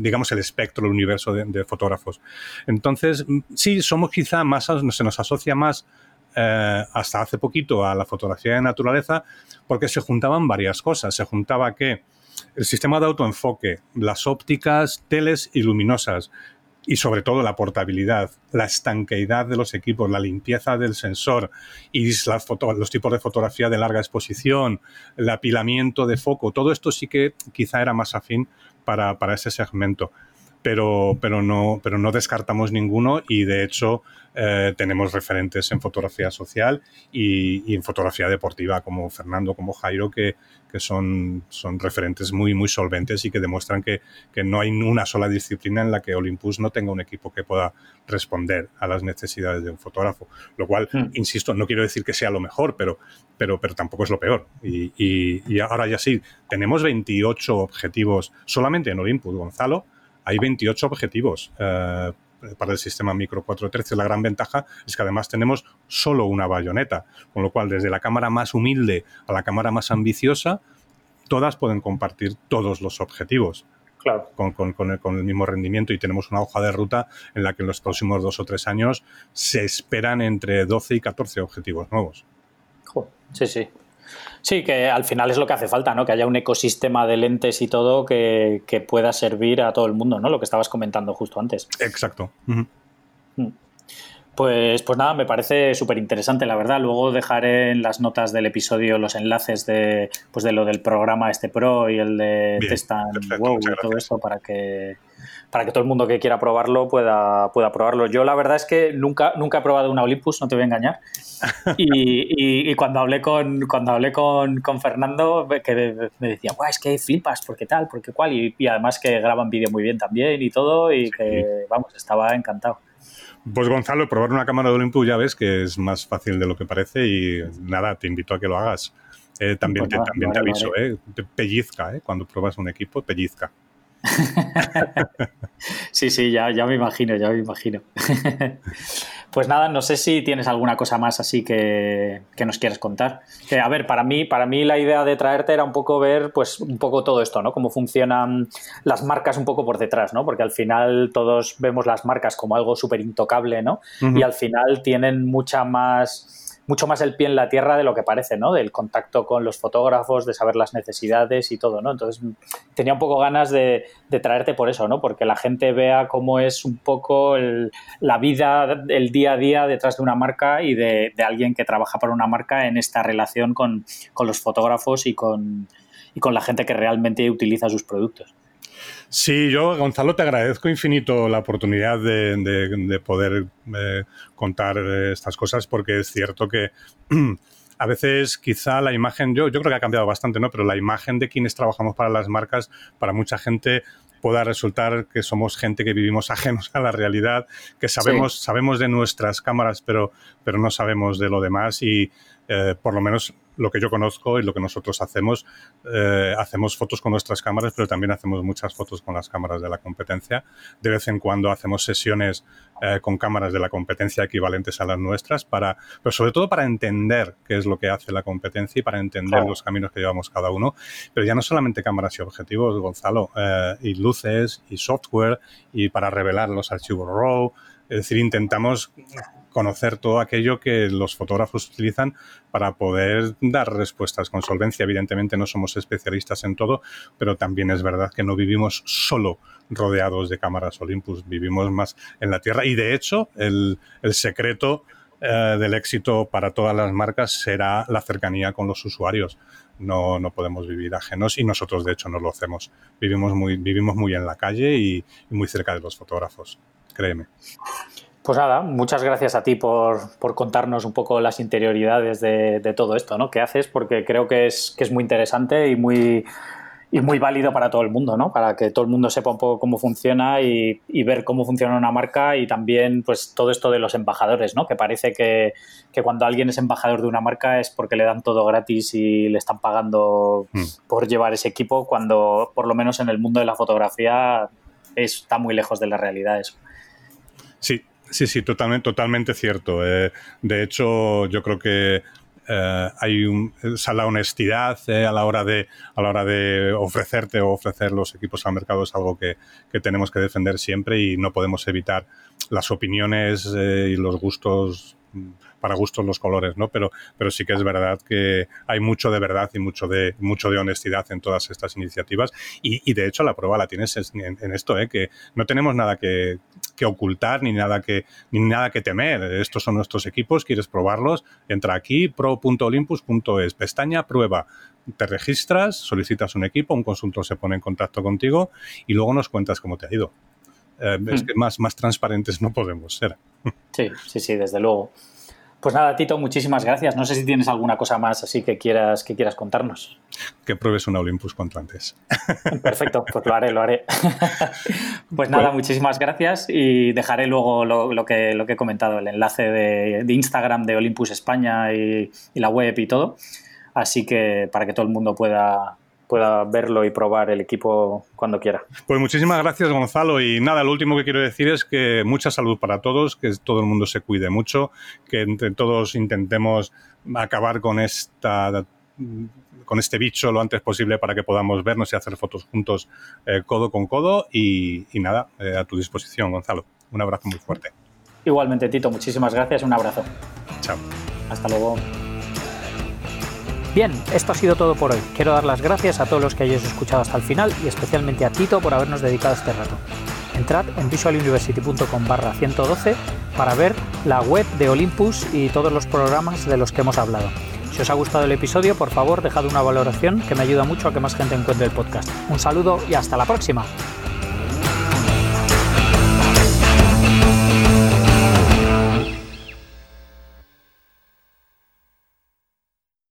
digamos, el espectro, el universo de, fotógrafos. Entonces, sí, somos quizá más, se nos asocia más eh, hasta hace poquito a la fotografía de naturaleza porque se juntaban varias cosas. Se juntaba que el sistema de autoenfoque, las ópticas teles y luminosas, y sobre todo la portabilidad, la estanqueidad de los equipos, la limpieza del sensor y los tipos de fotografía de larga exposición, el apilamiento de foco, todo esto sí que quizá era más afín para, para ese segmento pero, pero, no, pero no descartamos ninguno y de hecho eh, tenemos referentes en fotografía social y, en fotografía deportiva como Fernando, como Jairo, que, que, son, son referentes muy, muy solventes y que demuestran que, que, no hay una sola disciplina en la que Olympus no tenga un equipo que pueda responder a las necesidades de un fotógrafo. Lo cual, hmm. insisto, no quiero decir que sea lo mejor, pero, pero, pero tampoco es lo peor. Y, y, y ahora ya sí, tenemos 28 objetivos solamente en Olympus, Gonzalo hay 28 objetivos eh, para el sistema micro 4 tercios. La gran ventaja es que además tenemos solo una bayoneta, con lo cual desde la cámara más humilde a la cámara más ambiciosa, todas pueden compartir todos los objetivos. Claro. Con, el, mismo rendimiento y tenemos una hoja de ruta en la que en los próximos dos o tres años se esperan entre 12 y 14 objetivos nuevos. Sí, sí. Sí, que al final es lo que hace falta, ¿no? Que haya un ecosistema de lentes y todo que, pueda servir a todo el mundo, ¿no? Lo que estabas comentando justo antes. Exacto. Pues, pues nada, me parece súper interesante, la verdad. Luego dejaré en las notas del episodio los enlaces de, pues de lo del programa este Pro y el de Testan Wow y todo eso para que, para que todo el mundo que quiera probarlo pueda, pueda probarlo. Yo la verdad es que nunca, nunca he probado una Olympus, no te voy a engañar. Y, cuando hablé con cuando hablé con, Fernando, que me decía, es que flipas, porque tal, porque cual, y, y además que graban vídeo muy bien también y todo, y que, vamos, estaba encantado. Pues Gonzalo, probar una cámara de Olympus ya ves que es más fácil de lo que parece y nada, te invito a que lo hagas. Eh, también te, también te aviso, eh, pellizca, eh, cuando pruebas un equipo, pellizca. Sí, sí, ya, ya me imagino, ya me imagino. pues nada, no sé si tienes alguna cosa más así que, nos quieres contar. Que, a ver, para mí, para mí la idea de traerte era un poco ver, pues, un poco todo esto, ¿no? Cómo funcionan las marcas un poco por detrás, ¿no? Porque al final todos vemos las marcas como algo súper intocable, ¿no? Y al final tienen mucha más mucho más el pie en la tierra de lo que parece, ¿no? Del contacto con los fotógrafos, de saber las necesidades y todo, ¿no? Entonces tenía un poco ganas de, traerte por eso, ¿no? Porque la gente vea cómo es un poco la vida, el día a día detrás de una marca y de, alguien que trabaja para una marca en esta relación con, los fotógrafos y con la gente que realmente utiliza sus productos. Sí, yo, Gonzalo, te agradezco infinito la oportunidad de, poder eh, contar estas cosas porque es cierto que a veces quizá la imagen, yo, yo creo que ha cambiado bastante, ¿no? Pero la imagen de quienes trabajamos para las marcas, para mucha gente pueda resultar que somos gente que vivimos ajenos a la realidad, que sabemos, sabemos de nuestras cámaras, pero, pero no sabemos de lo demás y eh, por lo menos lo que yo conozco y lo que nosotros hacemos, eh, hacemos fotos con nuestras cámaras, pero también hacemos muchas fotos con las cámaras de la competencia. De vez en cuando hacemos sesiones eh, con cámaras de la competencia equivalentes a las nuestras, para, pero sobre todo para entender qué es lo que hace la competencia y para entender los caminos que llevamos cada uno. Pero ya no solamente cámaras y objetivos, Gonzalo, eh, y luces y software y para revelar los archivos RAW. Es decir, intentamos conocer todo aquello que los fotógrafos utilizan para poder dar respuestas con solvencia. Evidentemente no somos especialistas en todo, pero también es verdad que no vivimos solo rodeados de cámaras Olympus, vivimos más en la Tierra y de hecho el, secreto eh, del éxito para todas las marcas será la cercanía con los usuarios. No, no, podemos vivir ajenos y nosotros de hecho no lo hacemos. Vivimos muy, vivimos muy en la calle y, y muy cerca de los fotógrafos, créeme. Pues nada, muchas gracias a ti por, contarnos un poco las interioridades de, todo esto, ¿no? Que haces, porque creo que es, que es muy interesante y muy, y muy válido para todo el mundo, ¿no? Para que todo el mundo sepa un poco cómo funciona y, ver cómo funciona una marca y también, pues, todo esto de los embajadores, ¿no? Que parece que, que, cuando alguien es embajador de una marca es porque le dan todo gratis y le están pagando hmm. por llevar ese equipo, cuando, por lo menos en el mundo de la fotografía, está muy lejos de la realidad eso. Sí, Sí, sí, totalmente, totalmente cierto. Eh, de hecho, yo creo que eh, hay un, la honestidad eh, a, la hora de, a la hora de ofrecerte o ofrecer los equipos al mercado es algo que, que tenemos que defender siempre y no podemos evitar las opiniones y los gustos para gustos los colores, ¿no? Pero, pero sí que es verdad que hay mucho de verdad y mucho de, mucho de honestidad en todas estas iniciativas. Y, de hecho la prueba la tienes en, esto, ¿eh? que no tenemos nada que, ocultar ni nada que, ni nada que temer. Estos son nuestros equipos, quieres probarlos, entra aquí, pro.olympus.es, pestaña prueba te registras, solicitas un equipo, un consultor se pone en contacto contigo y luego nos cuentas cómo te ha ido. Eh, es hmm. que más, más transparentes no podemos ser. Sí, sí, sí, desde luego. Pues nada, Tito, muchísimas gracias. No sé si tienes alguna cosa más así que quieras, que quieras contarnos. Que pruebes una Olympus cuanto antes. Perfecto, pues lo haré, lo haré. pues nada, muchísimas gracias y dejaré luego lo, que, lo que he comentado, el enlace de, Instagram de Olympus España y, y la web y todo. Así que para que todo el mundo pueda, pueda verlo y probar el equipo cuando quiera. Pues muchísimas gracias, Gonzalo. Y nada, lo último que quiero decir es que mucha salud para todos, que todo el mundo se cuide mucho, que entre todos intentemos acabar con esta con este bicho lo antes posible para que podamos vernos y hacer fotos juntos eh, codo con codo y, nada, eh, a tu disposición, Gonzalo. Un abrazo muy fuerte. Igualmente, Tito, muchísimas gracias, un abrazo. Chao. Hasta luego. Bien, esto ha sido todo por hoy. Quiero dar las gracias a todos los que hayáis escuchado hasta el final y especialmente a Tito por habernos dedicado este rato. Entrad en visualuniversity.com barra 112 para ver la web de Olympus y todos los programas de los que hemos hablado. Si os ha gustado el episodio, por favor, dejad una valoración que me ayuda mucho a que más gente encuentre el podcast. Un saludo y hasta la próxima.